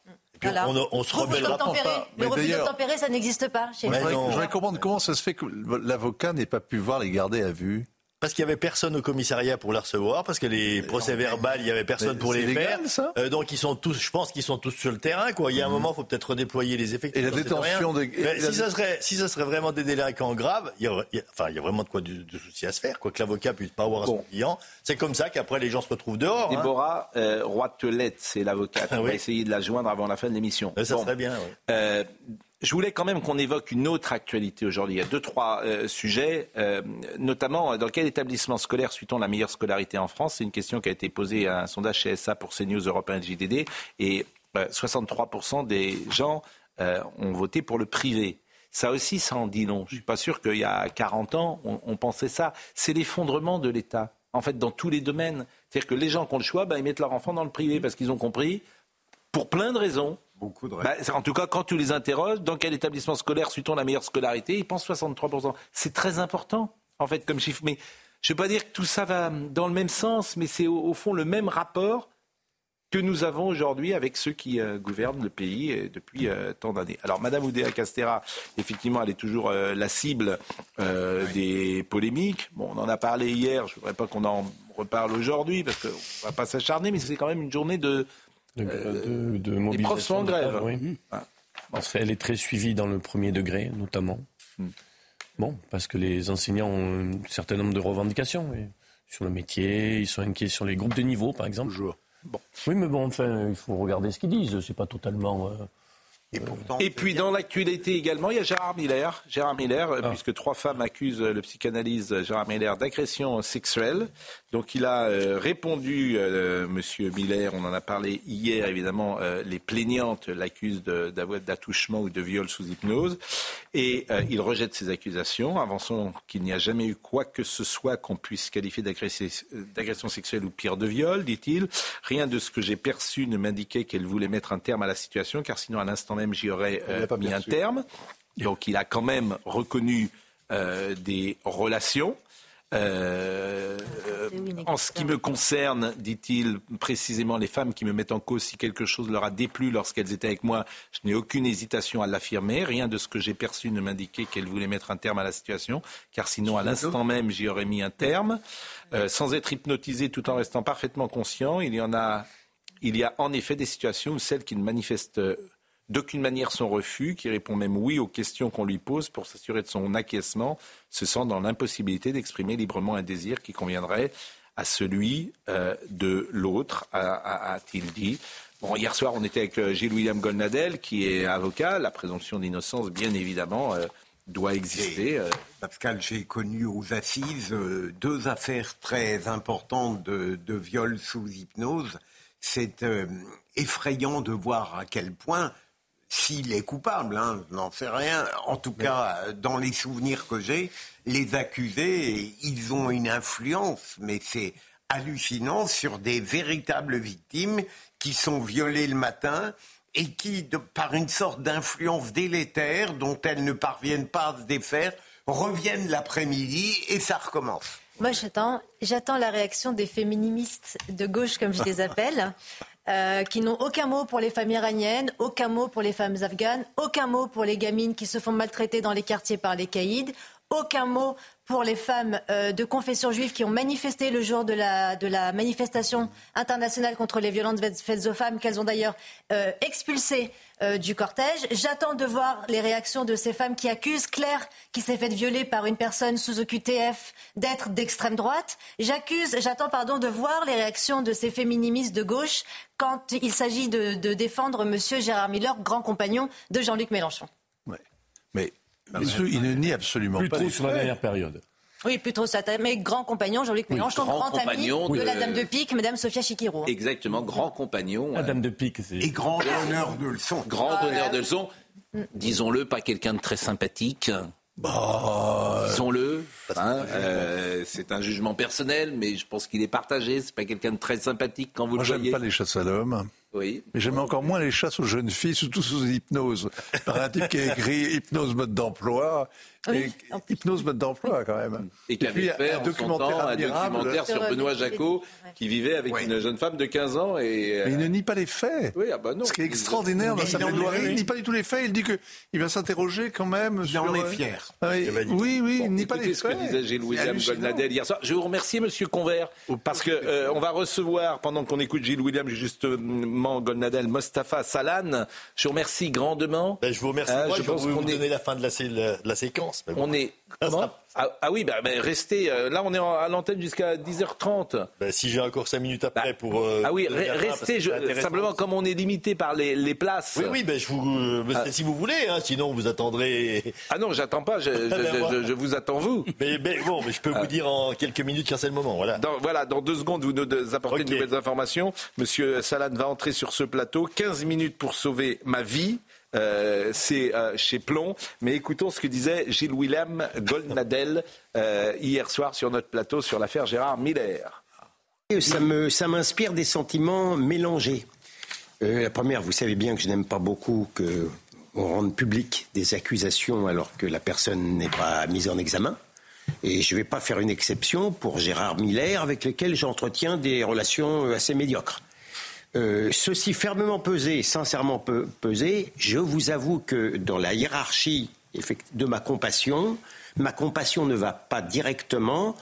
on, se rebellera pas. Le refus tempérer, ça n'existe pas chez Je voudrais comprendre comment ça se fait que l'avocat n'ait pas pu voir les garder à vue parce qu'il y avait personne au commissariat pour la recevoir, parce que les procès verbaux, il y avait personne pour les faire. Euh, donc ils sont tous, je pense qu'ils sont tous sur le terrain. Quoi. Il y a un mmh. moment, il faut peut-être redéployer les effectifs. Et la détention de... si, ça serait, si ça serait vraiment des délinquants graves, il y, a, enfin, il y a vraiment de quoi de, soucis à se faire. Quoi que l'avocat puisse pas avoir son client. C'est comme ça qu'après les gens se retrouvent dehors. Hein. Déborah hein. euh, Roitelette, c'est l'avocat. On va essayer de la joindre avant la fin de l'émission. Euh, ça serait bien. Euh, je voulais quand même qu'on évoque une autre actualité aujourd'hui. Il y a deux, trois euh, sujets, euh, notamment dans quel établissement scolaire suit-on la meilleure scolarité en France? C'est une question qui a été posée à un sondage chez SA pour CNews Europe 1 JDD. Et 63% des gens ont voté pour le privé. Ça aussi, ça en dit long. Je ne suis pas sûr qu'il y a 40 ans, on, on pensait ça. C'est l'effondrement de l'État, en fait, dans tous les domaines. C'est-à-dire que les gens qui ont le choix, ben, ils mettent leur enfant dans le privé parce qu'ils ont compris, pour plein de raisons, Beaucoup de bah, en tout cas, quand tu les interroges, dans quel établissement scolaire suit-on la meilleure scolarité Ils pensent 63%. C'est très important, en fait, comme chiffre. Mais je ne veux pas dire que tout ça va dans le même sens, mais c'est au, fond le même rapport que nous avons aujourd'hui avec ceux qui euh, gouvernent le pays euh, depuis euh, tant d'années. Alors, Madame Oudéa Castera, effectivement, elle est toujours la cible des polémiques. Bon, on en a parlé hier, je ne voudrais pas qu'on en reparle aujourd'hui, parce qu'on ne va pas s'acharner, mais c'est quand même une journée de, de, de, mobilisation. Les profs sont en grève. Oui. Ah. Elle est très suivie dans le premier degré, notamment. Hmm. Bon, parce que les enseignants ont un certain nombre de revendications sur le métier, ils sont inquiets sur les groupes de niveau, par exemple. Bon. Oui, mais bon, enfin, il faut regarder ce qu'ils disent. C'est pas totalement. Euh, et, puis dans l'actualité également, il y a Gérard Miller. Gérard Miller, euh, ah. puisque trois femmes accusent le psychanalyse Gérard Miller d'agression sexuelle. Donc il a euh, répondu, euh, Monsieur Miller, on en a parlé hier évidemment, les plaignantes l'accusent d'attouchement ou de viol sous hypnose. Et il rejette ces accusations, avançant qu'il n'y a jamais eu quoi que ce soit qu'on puisse qualifier d'agression sexuelle ou pire de viol, dit-il. Rien de ce que j'ai perçu ne m'indiquait qu'elle voulait mettre un terme à la situation, car sinon à l'instant même j'y aurais euh, mis un terme. Donc il a quand même reconnu euh, des relations. Euh, en ce qui me concerne, dit-il précisément, les femmes qui me mettent en cause, si quelque chose leur a déplu lorsqu'elles étaient avec moi, je n'ai aucune hésitation à l'affirmer. Rien de ce que j'ai perçu ne m'indiquait qu'elles voulaient mettre un terme à la situation, car sinon, à l'instant même, j'y aurais mis un terme. sans être hypnotisé tout en restant parfaitement conscient, il y en a, il y a en effet des situations où celles qui ne manifestent d'aucune manière son refus, qui répond même oui aux questions qu'on lui pose pour s'assurer de son acquiescement, se sent dans l'impossibilité d'exprimer librement un désir qui conviendrait à celui euh, de l'autre, a-t-il dit. Bon, hier soir, on était avec euh, Gilles-William Golnadel, qui est avocat. La présomption d'innocence, bien évidemment, euh, doit exister. Pascal, j'ai connu aux assises deux affaires très importantes de, de viol sous hypnose. C'est effrayant de voir à quel point s'il est coupable, hein, je n'en sais rien. En tout cas, dans les souvenirs que j'ai, les accusés, ils ont une influence, mais c'est hallucinant sur des véritables victimes qui sont violées le matin et qui, par une sorte d'influence délétère dont elles ne parviennent pas à se défaire, reviennent l'après-midi et ça recommence. Moi, j'attends, j'attends la réaction des féministes de gauche, comme je les appelle. Euh, qui n'ont aucun mot pour les femmes iraniennes, aucun mot pour les femmes afghanes, aucun mot pour les gamines qui se font maltraiter dans les quartiers par les caïds, aucun mot pour les femmes euh, de confession juive qui ont manifesté le jour de la, manifestation internationale contre les violences faites aux femmes, qu'elles ont d'ailleurs euh, expulsées euh, du cortège. J'attends de voir les réactions de ces femmes qui accusent Claire, qui s'est faite violer par une personne sous OQTF, d'être d'extrême droite. J'accuse, j'attends pardon de voir les réactions de ces féministes de gauche quand il s'agit de, de défendre M. Gérard Miller, grand compagnon de Jean-Luc Mélenchon. Ouais. Mais il ne nie absolument Plus pas. Trop sur la dernière période. Oui, plutôt ça. Mais grand compagnon, Jean-Luc Mélenchon, grand, ami de, la Dame de Pique, Madame Sophia Chikiro. Exactement, grand compagnon. Madame de Pique, c'est. Et grand honneur de leçon. Grand honneur de leçon. Disons-le, pas quelqu'un de très sympathique. Bah, Disons-le, hein, euh, c'est un jugement personnel, mais je pense qu'il est partagé. C'est pas quelqu'un de très sympathique quand vous Moi, le voyez. j'aime pas les chasses à l'homme. Oui. Mais j'aime encore moins les chasses aux jeunes filles, surtout sous hypnose. Par un type qui a écrit hypnose mode d'emploi hypnose mode d'emploi quand même. Et qui avait fait un documentaire, un documentaire sur Benoît Jacot qui vivait avec une jeune femme de 15 ans. Et, Mais il ne nie pas les faits. Oui, ah bah non. Ce qui est extraordinaire dans sa plaidoirie, il ne nie pas du tout les faits. Il dit qu'il va s'interroger quand même il sur... en est fier. Ah oui, oui, oui il nie pas les faits. ce que disait Gilles William Goldnadel hier soir. Je vais vous remercier, Monsieur Convert, parce que euh, on va recevoir, pendant qu'on écoute Gilles William, justement, Goldnadel, Mostafa Salan. Je vous remercie grandement. Ben, je vous remercie. Ah, je pense qu'on est... donner la fin de la, On est Comment ah, ah, oui, bah, restez. Euh, là, on est à l'antenne jusqu'à 10h30. Bah, si j'ai encore 5 minutes après bah, pour. Euh, ah oui, restez. simplement, comme on est limité par les, les places. Oui, oui, ben, je vous, euh, ah. si vous voulez. Hein, sinon, vous attendrez. Ah non, j'attends pas. Je, je, vous attends vous. Mais, bon, mais je peux vous dire en quelques minutes quand c'est le moment. Voilà. Dans, voilà, dans deux secondes, vous nous apportez de nouvelles informations. Monsieur Salan va entrer sur ce plateau. 15 minutes pour sauver ma vie. Euh, c'est euh, chez Plomb. Mais écoutons ce que disait Gilles Willem Goldnadel euh, hier soir sur notre plateau sur l'affaire Gérard Miller. Ça, me, ça m'inspire des sentiments mélangés. la première, vous savez bien que je n'aime pas beaucoup qu'on rende public des accusations alors que la personne n'est pas mise en examen. Et je ne vais pas faire une exception pour Gérard Miller, avec lequel j'entretiens des relations assez médiocres. Euh, ceci fermement pesé, sincèrement pesé, je vous avoue que dans la hiérarchie de ma compassion, ma compassion ne va pas directement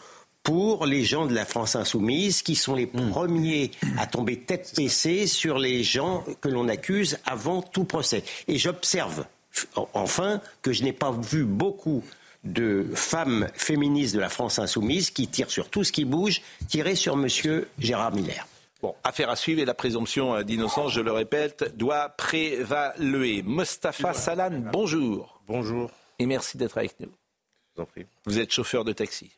pour les gens de la France insoumise qui sont les hmm. premiers à tomber tête baissée sur les gens que l'on accuse avant tout procès. Et j'observe enfin que je n'ai pas vu beaucoup de femmes féministes de la France insoumise qui tirent sur tout ce qui bouge, tirer sur M. Gérard Miller. Bon, affaire à suivre et la présomption euh, d'innocence, je le répète, doit prévaluer. Mostafa Salan, bonjour. Bonjour. Et merci d'être avec nous. Je vous en prie. Vous êtes chauffeur de taxi.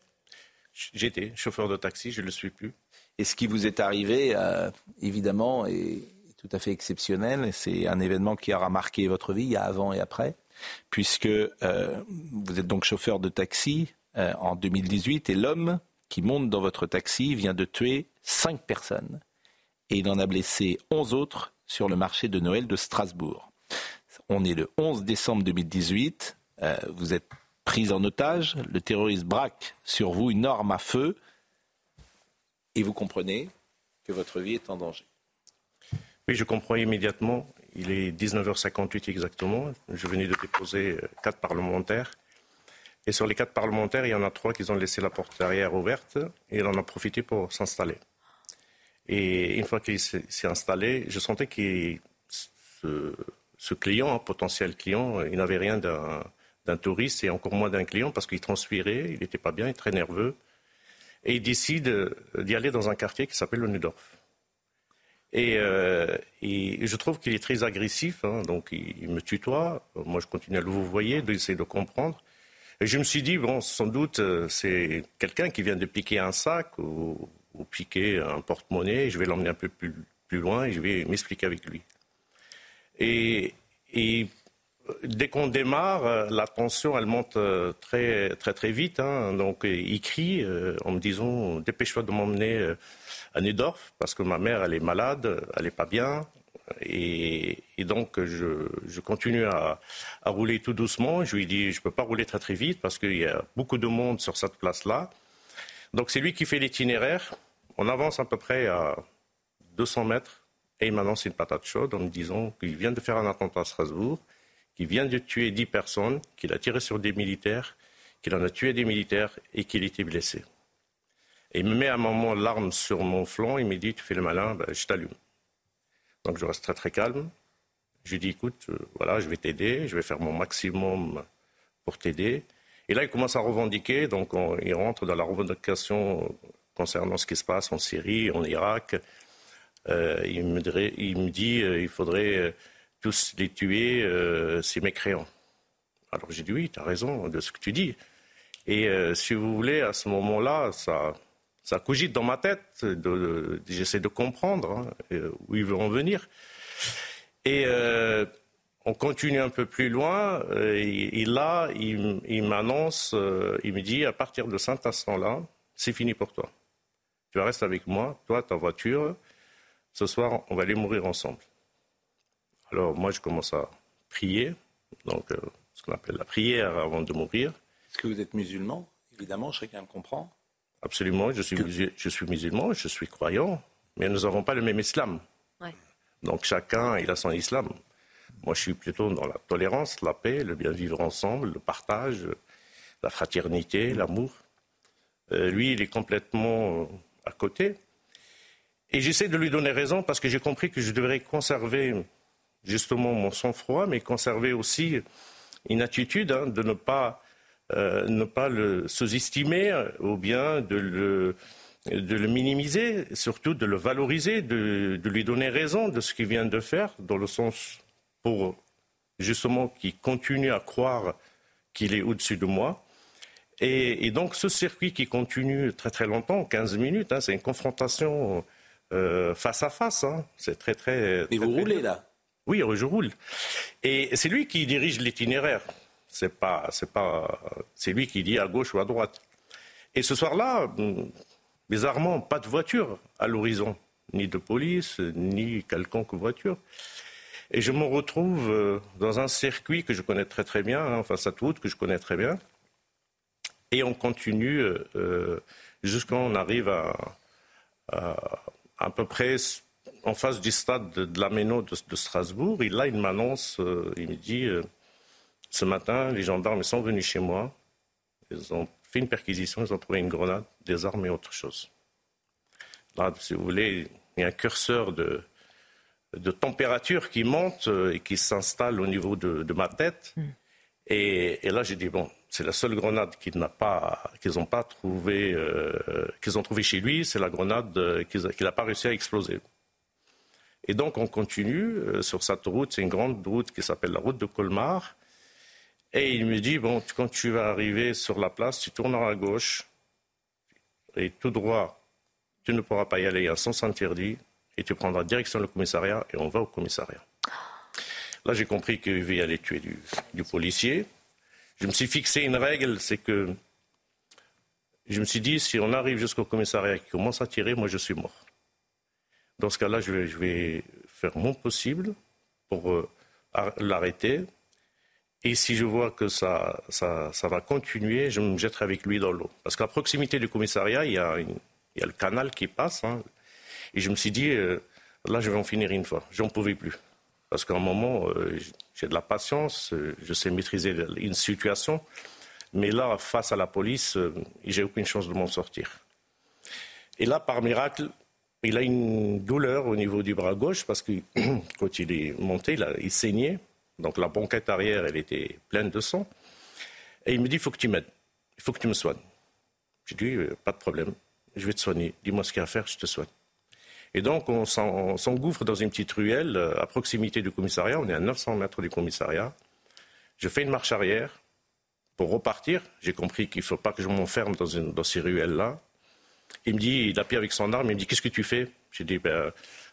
J'étais chauffeur de taxi, je ne le suis plus. Et ce qui vous est arrivé, euh, évidemment, est tout à fait exceptionnel. C'est un événement qui aura marqué votre vie, il y a avant et après, puisque euh, vous êtes donc chauffeur de taxi en 2018 et l'homme qui monte dans votre taxi vient de tuer cinq personnes et il en a blessé 11 autres sur le marché de Noël de Strasbourg. On est le 11 décembre 2018, euh, vous êtes pris en otage, le terroriste braque sur vous une arme à feu et vous comprenez que votre vie est en danger. Oui, je comprends immédiatement. Il est 19h58 exactement. Je venais de déposer euh, quatre parlementaires. Et sur les quatre parlementaires, il y en a trois qui ont laissé la porte arrière ouverte et il en a profité pour s'installer. Et une fois qu'il s'est installé, je sentais que ce, client, un potentiel client, il n'avait rien d'un touriste et encore moins d'un client parce qu'il transpirait, il n'était pas bien, il est très nerveux. Et il décide d'y aller dans un quartier qui s'appelle le Nudorf. Et, euh, et, je trouve qu'il est très agressif, hein, donc il, me tutoie. Moi, je continue à le vous voyez, d'essayer de comprendre. Et je me suis dit, bon, sans doute, euh, c'est quelqu'un qui vient de piquer un sac ou, ou piquer un porte-monnaie, je vais l'emmener un peu plus, loin et je vais m'expliquer avec lui. Et, dès qu'on démarre, la tension, elle monte euh, très très très vite. Hein. Donc il crie euh, en me disant dépêche-toi de m'emmener euh, à Nudorf parce que ma mère elle est malade, elle n'est pas bien. Et, donc je, continue à, à, rouler tout doucement. Je lui dis je peux pas rouler très très vite parce qu'il y a beaucoup de monde sur cette place là. Donc c'est lui qui fait l'itinéraire. On avance à peu près à 200 mètres et il m'annonce une patate chaude en me disant qu'il vient de faire un attentat à Strasbourg, qu'il vient de tuer 10 personnes, qu'il a tiré sur des militaires, qu'il en a tué des militaires et qu'il était blessé. Et il me met à un moment l'arme sur mon flanc, il me dit Tu fais le malin, ben, je t'allume. Donc je reste très très calme. Je lui dis Écoute, euh, voilà, je vais t'aider, je vais faire mon maximum pour t'aider. Et là, il commence à revendiquer, donc il rentre dans la revendication concernant ce qui se passe en Syrie, en Irak. Euh, il, me il, dit euh, faudrait euh, tous les tuer, ces mécréants. Alors j'ai dit oui, tu as raison de ce que tu dis. Et si vous voulez, à ce moment-là, ça, cogite dans ma tête. J'essaie de comprendre hein, où ils veut en venir. Et on continue un peu plus loin. Et, là, il, il m'annonce, il me dit, à partir de cet instant-là, c'est fini pour toi tu restes avec moi, toi, ta voiture. Ce soir, on va aller mourir ensemble. Alors moi, je commence à prier, donc euh, ce qu'on appelle la prière avant de mourir. Est-ce que vous êtes musulman? Évidemment, chacun le comprend. Absolument, je suis, je suis musulman, je suis croyant, mais nous n'avons pas le même islam. Donc chacun, il a son islam. Moi, je suis plutôt dans la tolérance, la paix, le bien vivre ensemble, le partage, la fraternité, l'amour. Euh, lui, il est complètement à côté. Et j'essaie de lui donner raison parce que j'ai compris que je devrais conserver justement mon sang-froid, mais conserver aussi une attitude hein, de ne pas ne pas le sous-estimer ou bien de le, de le minimiser, surtout de le valoriser, de, lui donner raison de ce qu'il vient de faire, dans le sens pour justement qu'il continue à croire qu'il est au-dessus de moi. Et, donc ce circuit qui continue très très longtemps, 15 minutes, hein, c'est une confrontation euh, face à face. Hein. C'est très très. Et vous roulez là Oui, je roule. Et c'est lui qui dirige l'itinéraire. C'est pas, c'est pas, c'est lui qui dit à gauche ou à droite. Et ce soir-là, bizarrement, pas de voiture à l'horizon, ni de police, ni quelconque voiture. Et je me retrouve euh, dans un circuit que je connais très très bien, hein, enfin cette route que je connais très bien. Et on continue euh, euh, jusqu'à on arrive à, à, peu près en face du stade de, la Méno de, Strasbourg. Et là, il m'annonce, il me dit, ce matin, les gendarmes sont venus chez moi. Ils ont fait une perquisition, ils ont trouvé une grenade, des armes et autre chose. Là, si vous voulez, il y a un curseur de, de température qui monte euh, et qui s'installe au niveau de, ma tête. Hmm. Et, là, j'ai dit, bon, c'est la seule grenade qu'ils n'ont pas, qu'ils ont pas euh, chez lui, c'est la grenade euh, qu'il n'a pas réussi à exploser. Et donc, on continue sur cette route. C'est une grande route qui s'appelle la route de Colmar. Et il me dit, bon, quand tu vas arriver sur la place, tu tourneras à gauche et tout droit, tu ne pourras pas y aller, il y a un sens interdit et tu prendras direction le commissariat et on va au commissariat. Là, j'ai compris qu'il aller tuer du, policier. Je me suis fixé une règle, c'est que je me suis dit, si on arrive jusqu'au commissariat et qu'il commence à tirer, moi je suis mort. Dans ce cas-là, je vais, faire mon possible pour euh, l'arrêter. Et si je vois que ça, ça, va continuer, je me jetterai avec lui dans l'eau. Parce qu'à proximité du commissariat, il y a, le canal qui passe, hein, et je me suis dit, euh, là, je vais en finir une fois. J'en pouvais plus. Parce qu'à un moment, euh, j'ai de la patience, euh, je sais maîtriser une situation. Mais là, face à la police, j'ai aucune chance de m'en sortir. Et là, par miracle, il a une douleur au niveau du bras gauche parce que quand il est monté, il saignait. Donc la banquette arrière, elle était pleine de sang. Et il me dit, il faut que tu m'aides. Il faut que tu me soignes. J'ai dit, pas de problème. Je vais te soigner. Dis-moi ce qu'il y a à faire, je te soigne. Et donc, on s'engouffre dans une petite ruelle euh, à proximité du commissariat. On est à 900 mètres du commissariat. Je fais une marche arrière pour repartir. J'ai compris qu'il ne faut pas que je m'enferme dans, ces ruelles-là. Il me dit, il appuie avec son arme, il me dit, qu'est-ce que tu fais? J'ai dit, ben,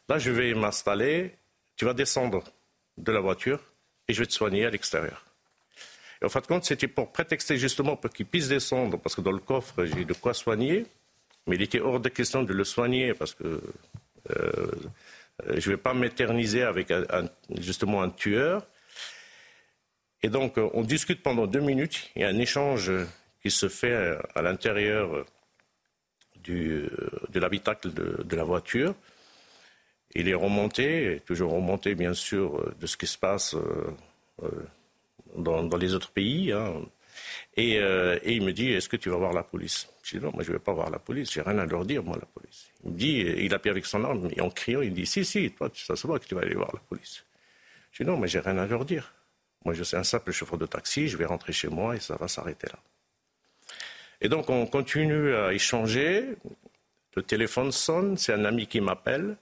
là, je vais m'installer, tu vas descendre de la voiture et je vais te soigner à l'extérieur. Et en fin de compte, c'était pour prétexter justement pour qu'il puisse descendre, parce que dans le coffre, j'ai de quoi soigner, mais il était hors de question de le soigner, parce que je ne vais pas m'éterniser avec justement un tueur. Et donc, euh, on discute pendant deux minutes. Il y a un échange qui se fait à l'intérieur de l'habitacle de, la voiture. Il est remonté, toujours remonté bien sûr de ce qui se passe euh, dans, les autres pays. Hein. Et, et, il me dit, est-ce que tu vas voir la police? Je dis, non, moi je ne vais pas voir la police, j'ai rien à leur dire, moi, la police. Il dit, appuie avec son arme, et en criant, il dit, si, si, toi, ça se voit que tu vas aller voir la police. Je dis, non, mais j'ai rien à leur dire. Moi, je suis un simple chauffeur de taxi, je vais rentrer chez moi et ça va s'arrêter là. Et donc, on continue à échanger. Le téléphone sonne, c'est un ami qui m'appelle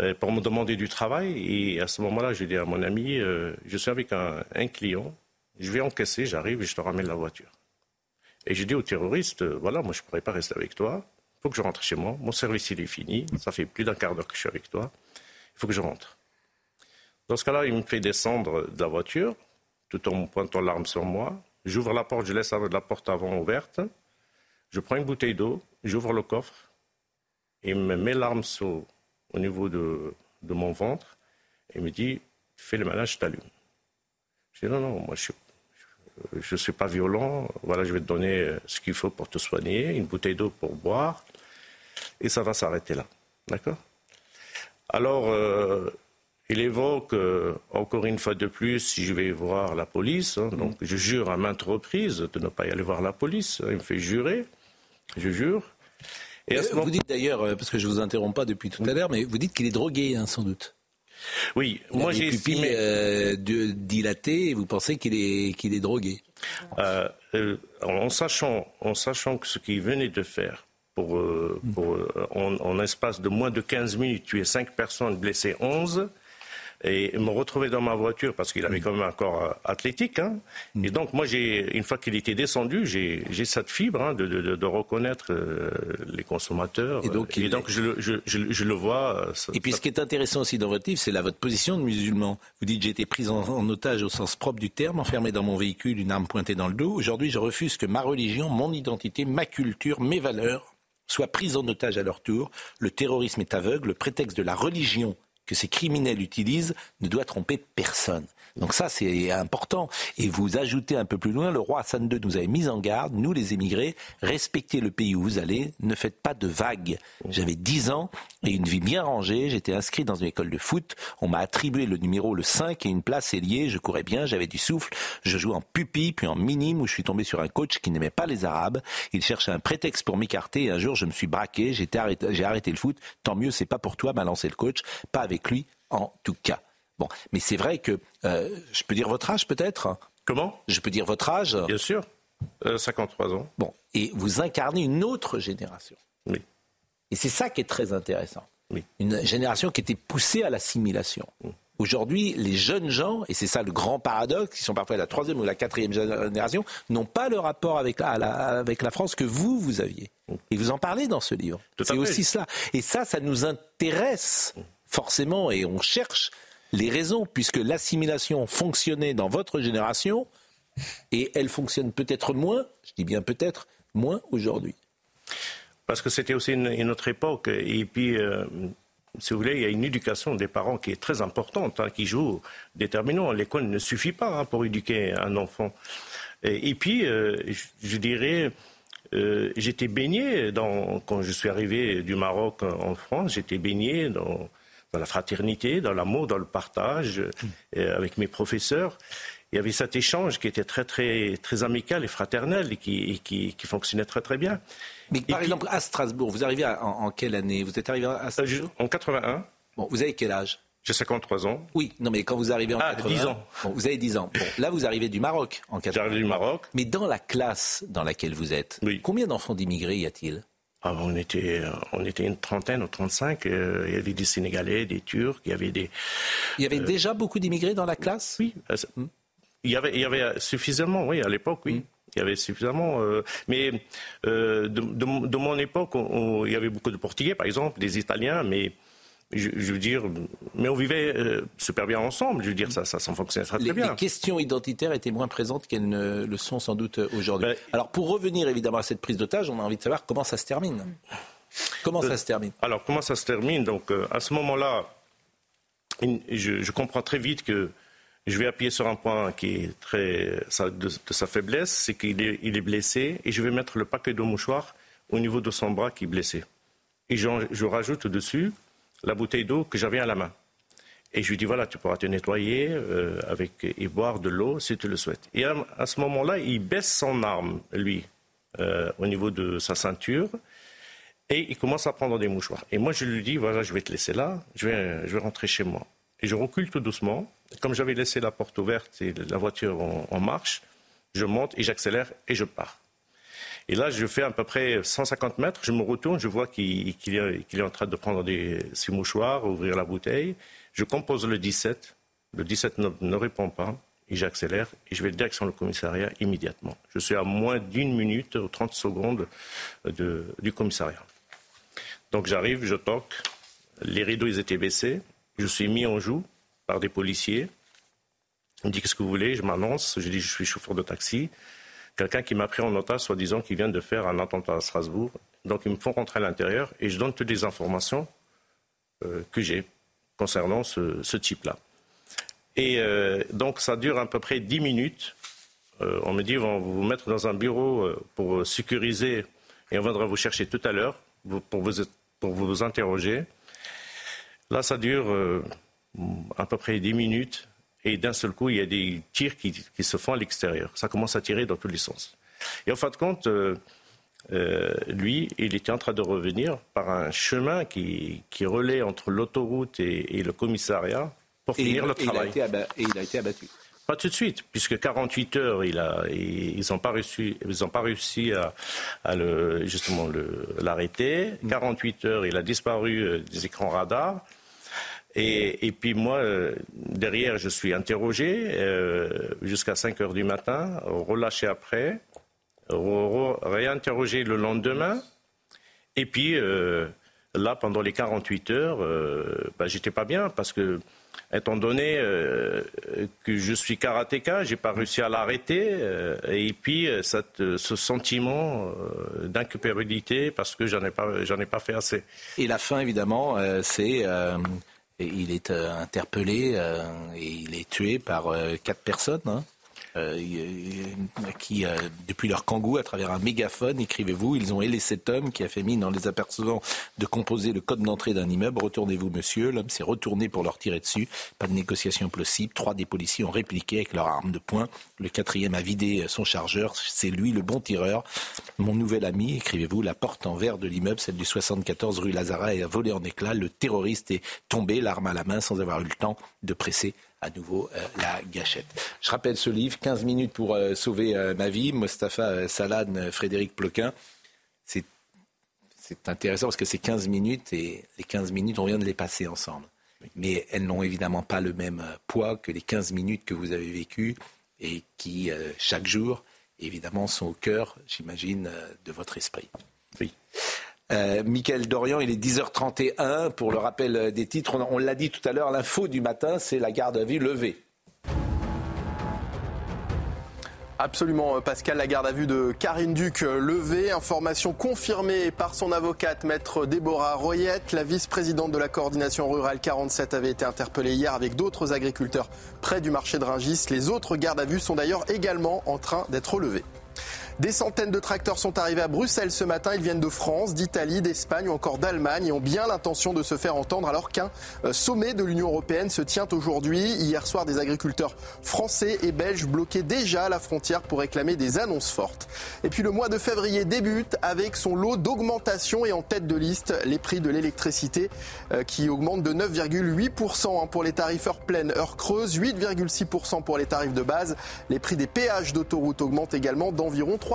euh, pour me demander du travail. Et à ce moment-là, je dis à mon ami, euh, je suis avec un, client, je vais encaisser, j'arrive et je te ramène la voiture. Et j'ai dit au terroriste, euh, voilà, moi je ne pourrais pas rester avec toi, faut que je rentre chez moi. Mon service, il est fini. Ça fait plus d'un quart d'heure que je suis avec toi. Il faut que je rentre. Dans ce cas-là, il me fait descendre de la voiture, tout en pointant l'arme sur moi. J'ouvre la porte, je laisse la porte avant ouverte. Je prends une bouteille d'eau, j'ouvre le coffre. Il me met l'arme au niveau de, mon ventre et me dit Fais le malin, je t'allume. Je dis Non, non, moi je je ne suis pas violent, voilà, je vais te donner ce qu'il faut pour te soigner, une bouteille d'eau pour boire, et ça va s'arrêter là. D'accord? Alors, euh, il évoque, euh, encore une fois de plus, si je vais voir la police, hein, donc je jure à maintes reprises de ne pas y aller voir la police, il me fait jurer, je jure. Et à ce Vous dites d'ailleurs, euh, parce que je ne vous interromps pas depuis tout à l'heure, mais vous dites qu'il est drogué, hein, sans doute. Oui, moi j'ai estimé... Euh, dilaté et vous pensez qu'il est, qu'il est drogué? en, sachant, en sachant que ce qu'il venait de faire, pour, pour en, en, espace de moins de 15 minutes, tuer 5 personnes, blesser 11, et me retrouver dans ma voiture parce qu'il avait quand même un corps euh, athlétique. Hein. Et donc moi, j'ai une fois qu'il était descendu, j'ai cette fibre hein, de, de, de, reconnaître euh, les consommateurs. Et donc, et donc je, je, je, je, le vois. Euh, ça, et puis ce qui est intéressant aussi dans votre livre, c'est là votre position de musulman. Vous dites j'ai été pris en, en, otage au sens propre du terme, enfermé dans mon véhicule, une arme pointée dans le dos. Aujourd'hui, je refuse que ma religion, mon identité, ma culture, mes valeurs soient prises en otage à leur tour. Le terrorisme est aveugle. Le prétexte de la religion que ces criminels utilisent ne doit tromper personne. Donc ça, c'est important. Et vous ajoutez un peu plus loin, le roi Hassan II nous avait mis en garde, nous les émigrés, respectez le pays où vous allez, ne faites pas de vagues. J'avais 10 ans et une vie bien rangée, j'étais inscrit dans une école de foot, on m'a attribué le numéro le 5 et une place ailier, je courais bien, j'avais du souffle, je jouais en pupille, puis en minime où je suis tombé sur un coach qui n'aimait pas les Arabes, il cherchait un prétexte pour m'écarter. Et un jour je me suis braqué, j'ai arrêté, arrêté le foot, tant mieux c'est pas pour toi, m'a lancé le coach, pas avec lui en tout cas. Bon, mais c'est vrai que euh, je peux dire votre âge peut-être? Comment? Je peux dire votre âge? Bien sûr, 53 euh, ans. Bon, et vous incarnez une autre génération. Oui. Et c'est ça qui est très intéressant. Oui. Une génération qui était poussée à l'assimilation. Aujourd'hui, les jeunes gens, et c'est ça le grand paradoxe, qui sont parfois la troisième ou la quatrième génération, n'ont pas le rapport avec la, avec la France que vous, vous aviez. Et vous en parlez dans ce livre. C'est aussi cela. Et ça, ça nous intéresse forcément, et on cherche les raisons, puisque l'assimilation fonctionnait dans votre génération, et elle fonctionne peut-être moins, je dis bien peut-être, moins aujourd'hui. Parce que c'était aussi une, autre époque, et puis, euh, si vous voulez, il y a une éducation des parents qui est très importante, hein, qui joue déterminant. L'école ne suffit pas hein, pour éduquer un enfant. Et, puis, euh, je, dirais, euh, j'étais baigné dans, quand je suis arrivé du Maroc en France, j'étais baigné dans dans la fraternité, dans l'amour, dans le partage, euh, avec mes professeurs. Il y avait cet échange qui était très, très, très amical et fraternel et qui, qui, qui fonctionnait très, très bien. Mais par exemple, à Strasbourg, vous arrivez en, quelle année? Vous êtes arrivé à Strasbourg En 81. Bon, vous avez quel âge? J'ai 53 ans. Oui, non, mais quand vous arrivez en ah, 80, 10 ans. Bon, vous avez 10 ans. Bon, là, vous arrivez du Maroc en 80. J'arrive du Maroc. Mais dans la classe dans laquelle vous êtes, combien d'enfants d'immigrés y a-t-il? On, était, on était une trentaine ou trente-cinq. Euh, il y avait des Sénégalais, des Turcs, il y avait des. Il y avait euh, déjà beaucoup d'immigrés dans la classe? Oui. Euh, hmm. Il, y avait, il y avait suffisamment, oui, à l'époque, oui. Hmm. Il y avait suffisamment. mais de, de, mon époque, il y avait beaucoup de Portugais, par exemple, des Italiens, mais je, veux dire, mais on vivait euh, super bien ensemble. Je veux dire, ça, ça, ça fonctionnait très, bien. Les questions identitaires étaient moins présentes qu'elles ne le sont sans doute aujourd'hui. Ben, Alors, pour revenir évidemment à cette prise d'otage, on a envie de savoir comment ça se termine. Comment ça se termine? Alors, comment ça se termine? Donc, euh, à ce moment-là, je, je, comprends très vite que je vais appuyer sur un point qui est très de, sa faiblesse, c'est qu'il est, il est blessé, et je vais mettre le paquet de mouchoirs au niveau de son bras qui est blessé. Et je, je rajoute dessus la bouteille d'eau que j'avais à la main. Et je lui dis, voilà, tu pourras te nettoyer euh, avec, et boire de l'eau si tu le souhaites. Et à, ce moment-là, il baisse son arme, lui, euh, au niveau de sa ceinture, et il commence à prendre des mouchoirs. Et moi, je lui dis, voilà, je vais te laisser là, je vais, je vais rentrer chez moi. Et je recule tout doucement. Comme j'avais laissé la porte ouverte et la voiture en marche, je monte et j'accélère et je pars. Et là, je fais à peu près 150 mètres, je me retourne, je vois qu'il est, en train de prendre ses mouchoirs, ouvrir la bouteille. Je compose le 17. Le 17 ne, répond pas. Et j'accélère et je vais direction le commissariat immédiatement. Je suis à moins d'une minute ou 30 secondes du commissariat. Donc j'arrive, je toque. Les rideaux, ils étaient baissés. Je suis mis en joue par des policiers. On me dit qu'est-ce que vous voulez? Je m'annonce. Je dis je suis chauffeur de taxi quelqu'un qui m'a pris en otage, soi-disant, qui vient de faire un attentat à Strasbourg. Donc ils me font rentrer à l'intérieur et je donne toutes les informations euh, que j'ai concernant ce, type-là. Et euh, donc ça dure à peu près dix minutes. Euh, on me dit, on va vous mettre dans un bureau pour sécuriser et on viendra vous chercher tout à l'heure pour vous, pour vous interroger. Là, ça dure à peu près dix minutes et d'un seul coup, il y a des tirs qui, se font à l'extérieur. Ça commence à tirer dans tous les sens. Et en fin de compte, euh, euh, lui, il était en train de revenir par un chemin qui, qui relaie entre l'autoroute et, le commissariat pour finir le travail. et il a été abattu. Pas tout de suite, puisque 48 heures, il a, ils n'ont pas réussi, ils ont pas réussi à, le, justement l'arrêter. 48 heures, il a disparu euh, des écrans radars. Et, puis moi, euh, derrière, je suis interrogé euh, jusqu'à 5 heures du matin, relâché après, réinterrogé le lendemain. Et puis là, pendant les 48 heures, bah, j'étais pas bien parce que étant donné euh, que je suis karatéka, j'ai pas réussi à l'arrêter, euh, et puis euh, ce sentiment d'incupérabilité parce que j'en ai j'en ai pas fait assez. Et la fin, évidemment, c'est il est interpellé et il est tué par quatre personnes. Hein. Euh, qui, euh, depuis leur kangou, à travers un mégaphone, écrivez-vous, ils ont ailé cet homme qui a fait mine en les apercevant de composer le code d'entrée d'un immeuble. Retournez-vous, monsieur. L'homme s'est retourné pour leur tirer dessus. Pas de négociation possible. Trois des policiers ont répliqué avec leurs armes de poing. Le quatrième a vidé son chargeur. C'est lui le bon tireur. Mon nouvel ami, écrivez-vous, la porte en verre de l'immeuble, celle du 74 rue Lazara, a volé en éclats. Le terroriste est tombé, l'arme à la main, sans avoir eu le temps de presser à nouveau euh, la gâchette. Je rappelle ce livre, 15 minutes pour euh, sauver euh, ma vie, Mostafa Salan, Frédéric Ploquin. C'est, c'est intéressant parce que c'est 15 minutes et les 15 minutes, on vient de les passer ensemble. Mais elles n'ont évidemment pas le même poids que les 15 minutes que vous avez vécues et qui, chaque jour, évidemment, sont au cœur, j'imagine, de votre esprit. Oui. Euh, Michael Dorian, il est 10h31 pour le rappel des titres. On, l'a dit tout à l'heure, l'info du matin, c'est la garde à vue levée. Absolument, Pascal, la garde à vue de Karine Duc levée. Information confirmée par son avocate, maître Déborah Royette. La vice-présidente de la coordination rurale 47 avait été interpellée hier avec d'autres agriculteurs près du marché de Ringis. Les autres gardes à vue sont d'ailleurs également en train d'être levées. Des centaines de tracteurs sont arrivés à Bruxelles ce matin. Ils viennent de France, d'Italie, d'Espagne ou encore d'Allemagne et ont bien l'intention de se faire entendre alors qu'un euh, sommet de l'Union européenne se tient aujourd'hui. Hier soir, des agriculteurs français et belges bloquaient déjà la frontière pour réclamer des annonces fortes. Et puis le mois de février débute avec son lot d'augmentation et en tête de liste les prix de l'électricité euh, qui augmentent de 9,8% hein, pour les tarifs heure pleine, heure creuse, 8,6% pour les tarifs de base. Les prix des péages d'autoroute augmentent également d'environ 3%.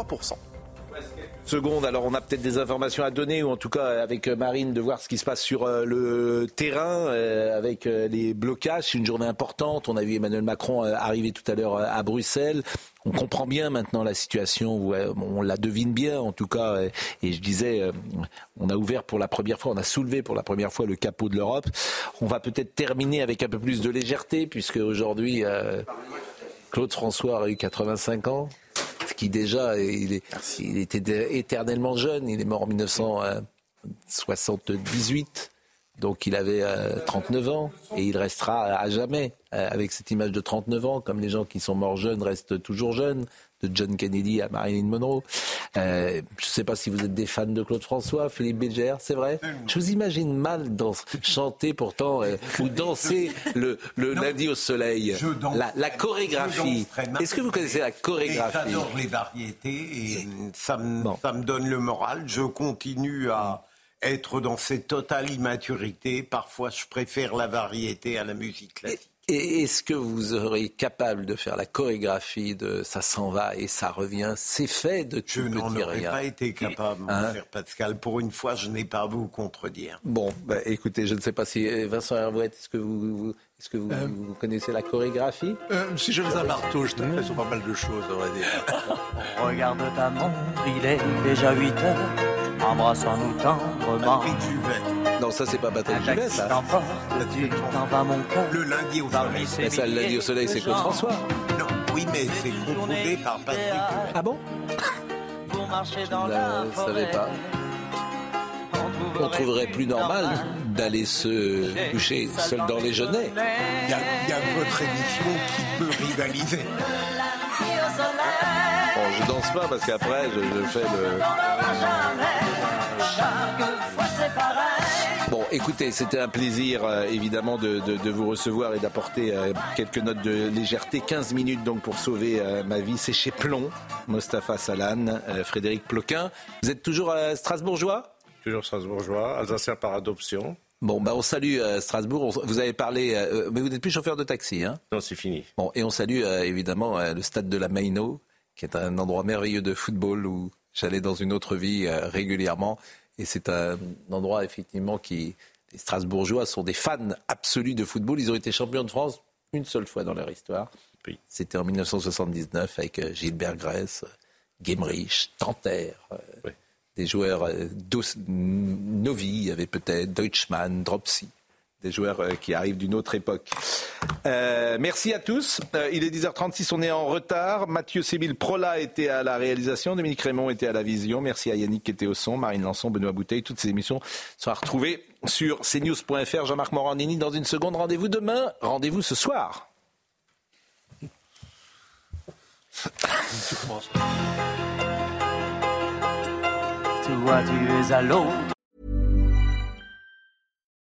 Seconde, alors on a peut-être des informations à donner, ou en tout cas avec Marine, de voir ce qui se passe sur euh, le terrain, euh, avec euh, les blocages. C'est une journée importante. On a vu Emmanuel Macron arriver tout à l'heure à Bruxelles. On comprend bien maintenant la situation, on la devine bien en tout cas. Et je disais, on a ouvert pour la première fois, on a soulevé pour la première fois le capot de l'Europe. On va peut-être terminer avec un peu plus de légèreté, puisque aujourd'hui, Claude François a eu 85 ans qui déjà, il, il était éternellement jeune. Il est mort en 1978. Donc il avait 39 euh, ans et il restera à jamais euh, avec cette image de 39 ans, comme les gens qui sont morts jeunes restent toujours jeunes de John Kennedy à Marilyn Monroe. Euh, je ne sais pas si vous êtes des fans de Claude François, Philippe Bégère, c'est vrai Je vous imagine mal dans, chanter pourtant euh, ou danser le, le lundi au soleil. La, la, chorégraphie. Est-ce que vous connaissez la chorégraphie? J'adore les variétés et ça me, ça me donne le moral. Je continue à être dans cette totale immaturité. Parfois, je préfère la variété à la musique classique. Et est-ce que vous aurez capable de faire la chorégraphie de ça s'en va et ça revient? C'est fait de tout Je n'en aurais pas été capable, mon hein? cher Pascal. Pour une fois, je n'ai pas à vous contredire. Bon, bah, écoutez, je ne sais pas si euh, Vincent Hervouet, est-ce que vous, est-ce que vous, euh, connaissez la chorégraphie? euh, Si je faisais un marteau, je taperais sur pas mal de choses, on va dire. Regarde ta montre, il est déjà 8 heures. Embrassons-nous tendrement. Non, ça, c'est pas Patrick Juvet, ça. Le lundi au soleil. Mais ça, le lundi au soleil, c'est Claude François. Non, oui, mais c'est composé par Patrick Juvet. Ah bon Je ne savais pas. On trouverait plus normal d'aller se coucher seul dans les genêts. Il y, a votre émission qui peut rivaliser. Bon, je danse pas parce qu'après, je, fais le. Bon, écoutez, c'était un plaisir euh, évidemment de, vous recevoir et d'apporter euh, quelques notes de légèreté. 15 minutes donc pour sauver euh, ma vie. C'est chez Plomb, Mostafa Salan, Frédéric Ploquin. Vous êtes toujours strasbourgeois? Toujours strasbourgeois, alsacien par adoption. Bon, bah on salue euh, Strasbourg. Vous avez parlé, euh, mais vous n'êtes plus chauffeur de taxi, hein? Non, c'est fini. Bon, et on salue euh, évidemment le stade de la Maino, qui est un endroit merveilleux de football où j'allais dans une autre vie régulièrement. Et c'est un endroit effectivement qui, les Strasbourgeois sont des fans absolus de football. Ils ont été champions de France une seule fois dans leur histoire. C'était en 1979 avec Gilbert Grèce, Gemrich, Tanter des joueurs euh, Novi, il y avait peut-être Deutschmann, Dropsy des joueurs euh, qui arrivent d'une autre époque. Euh, merci à tous. il est 10h36, on est en retard. Mathieu Sébil Prola était à la réalisation, Dominique Raymond était à la vision. Merci à Yannick qui était au son, Marine Lançon, Benoît Bouteille. Toutes ces émissions sont à retrouver sur cnews.fr. Jean-Marc Morandini dans une seconde. Rendez-vous demain. Rendez-vous ce soir. tu es à.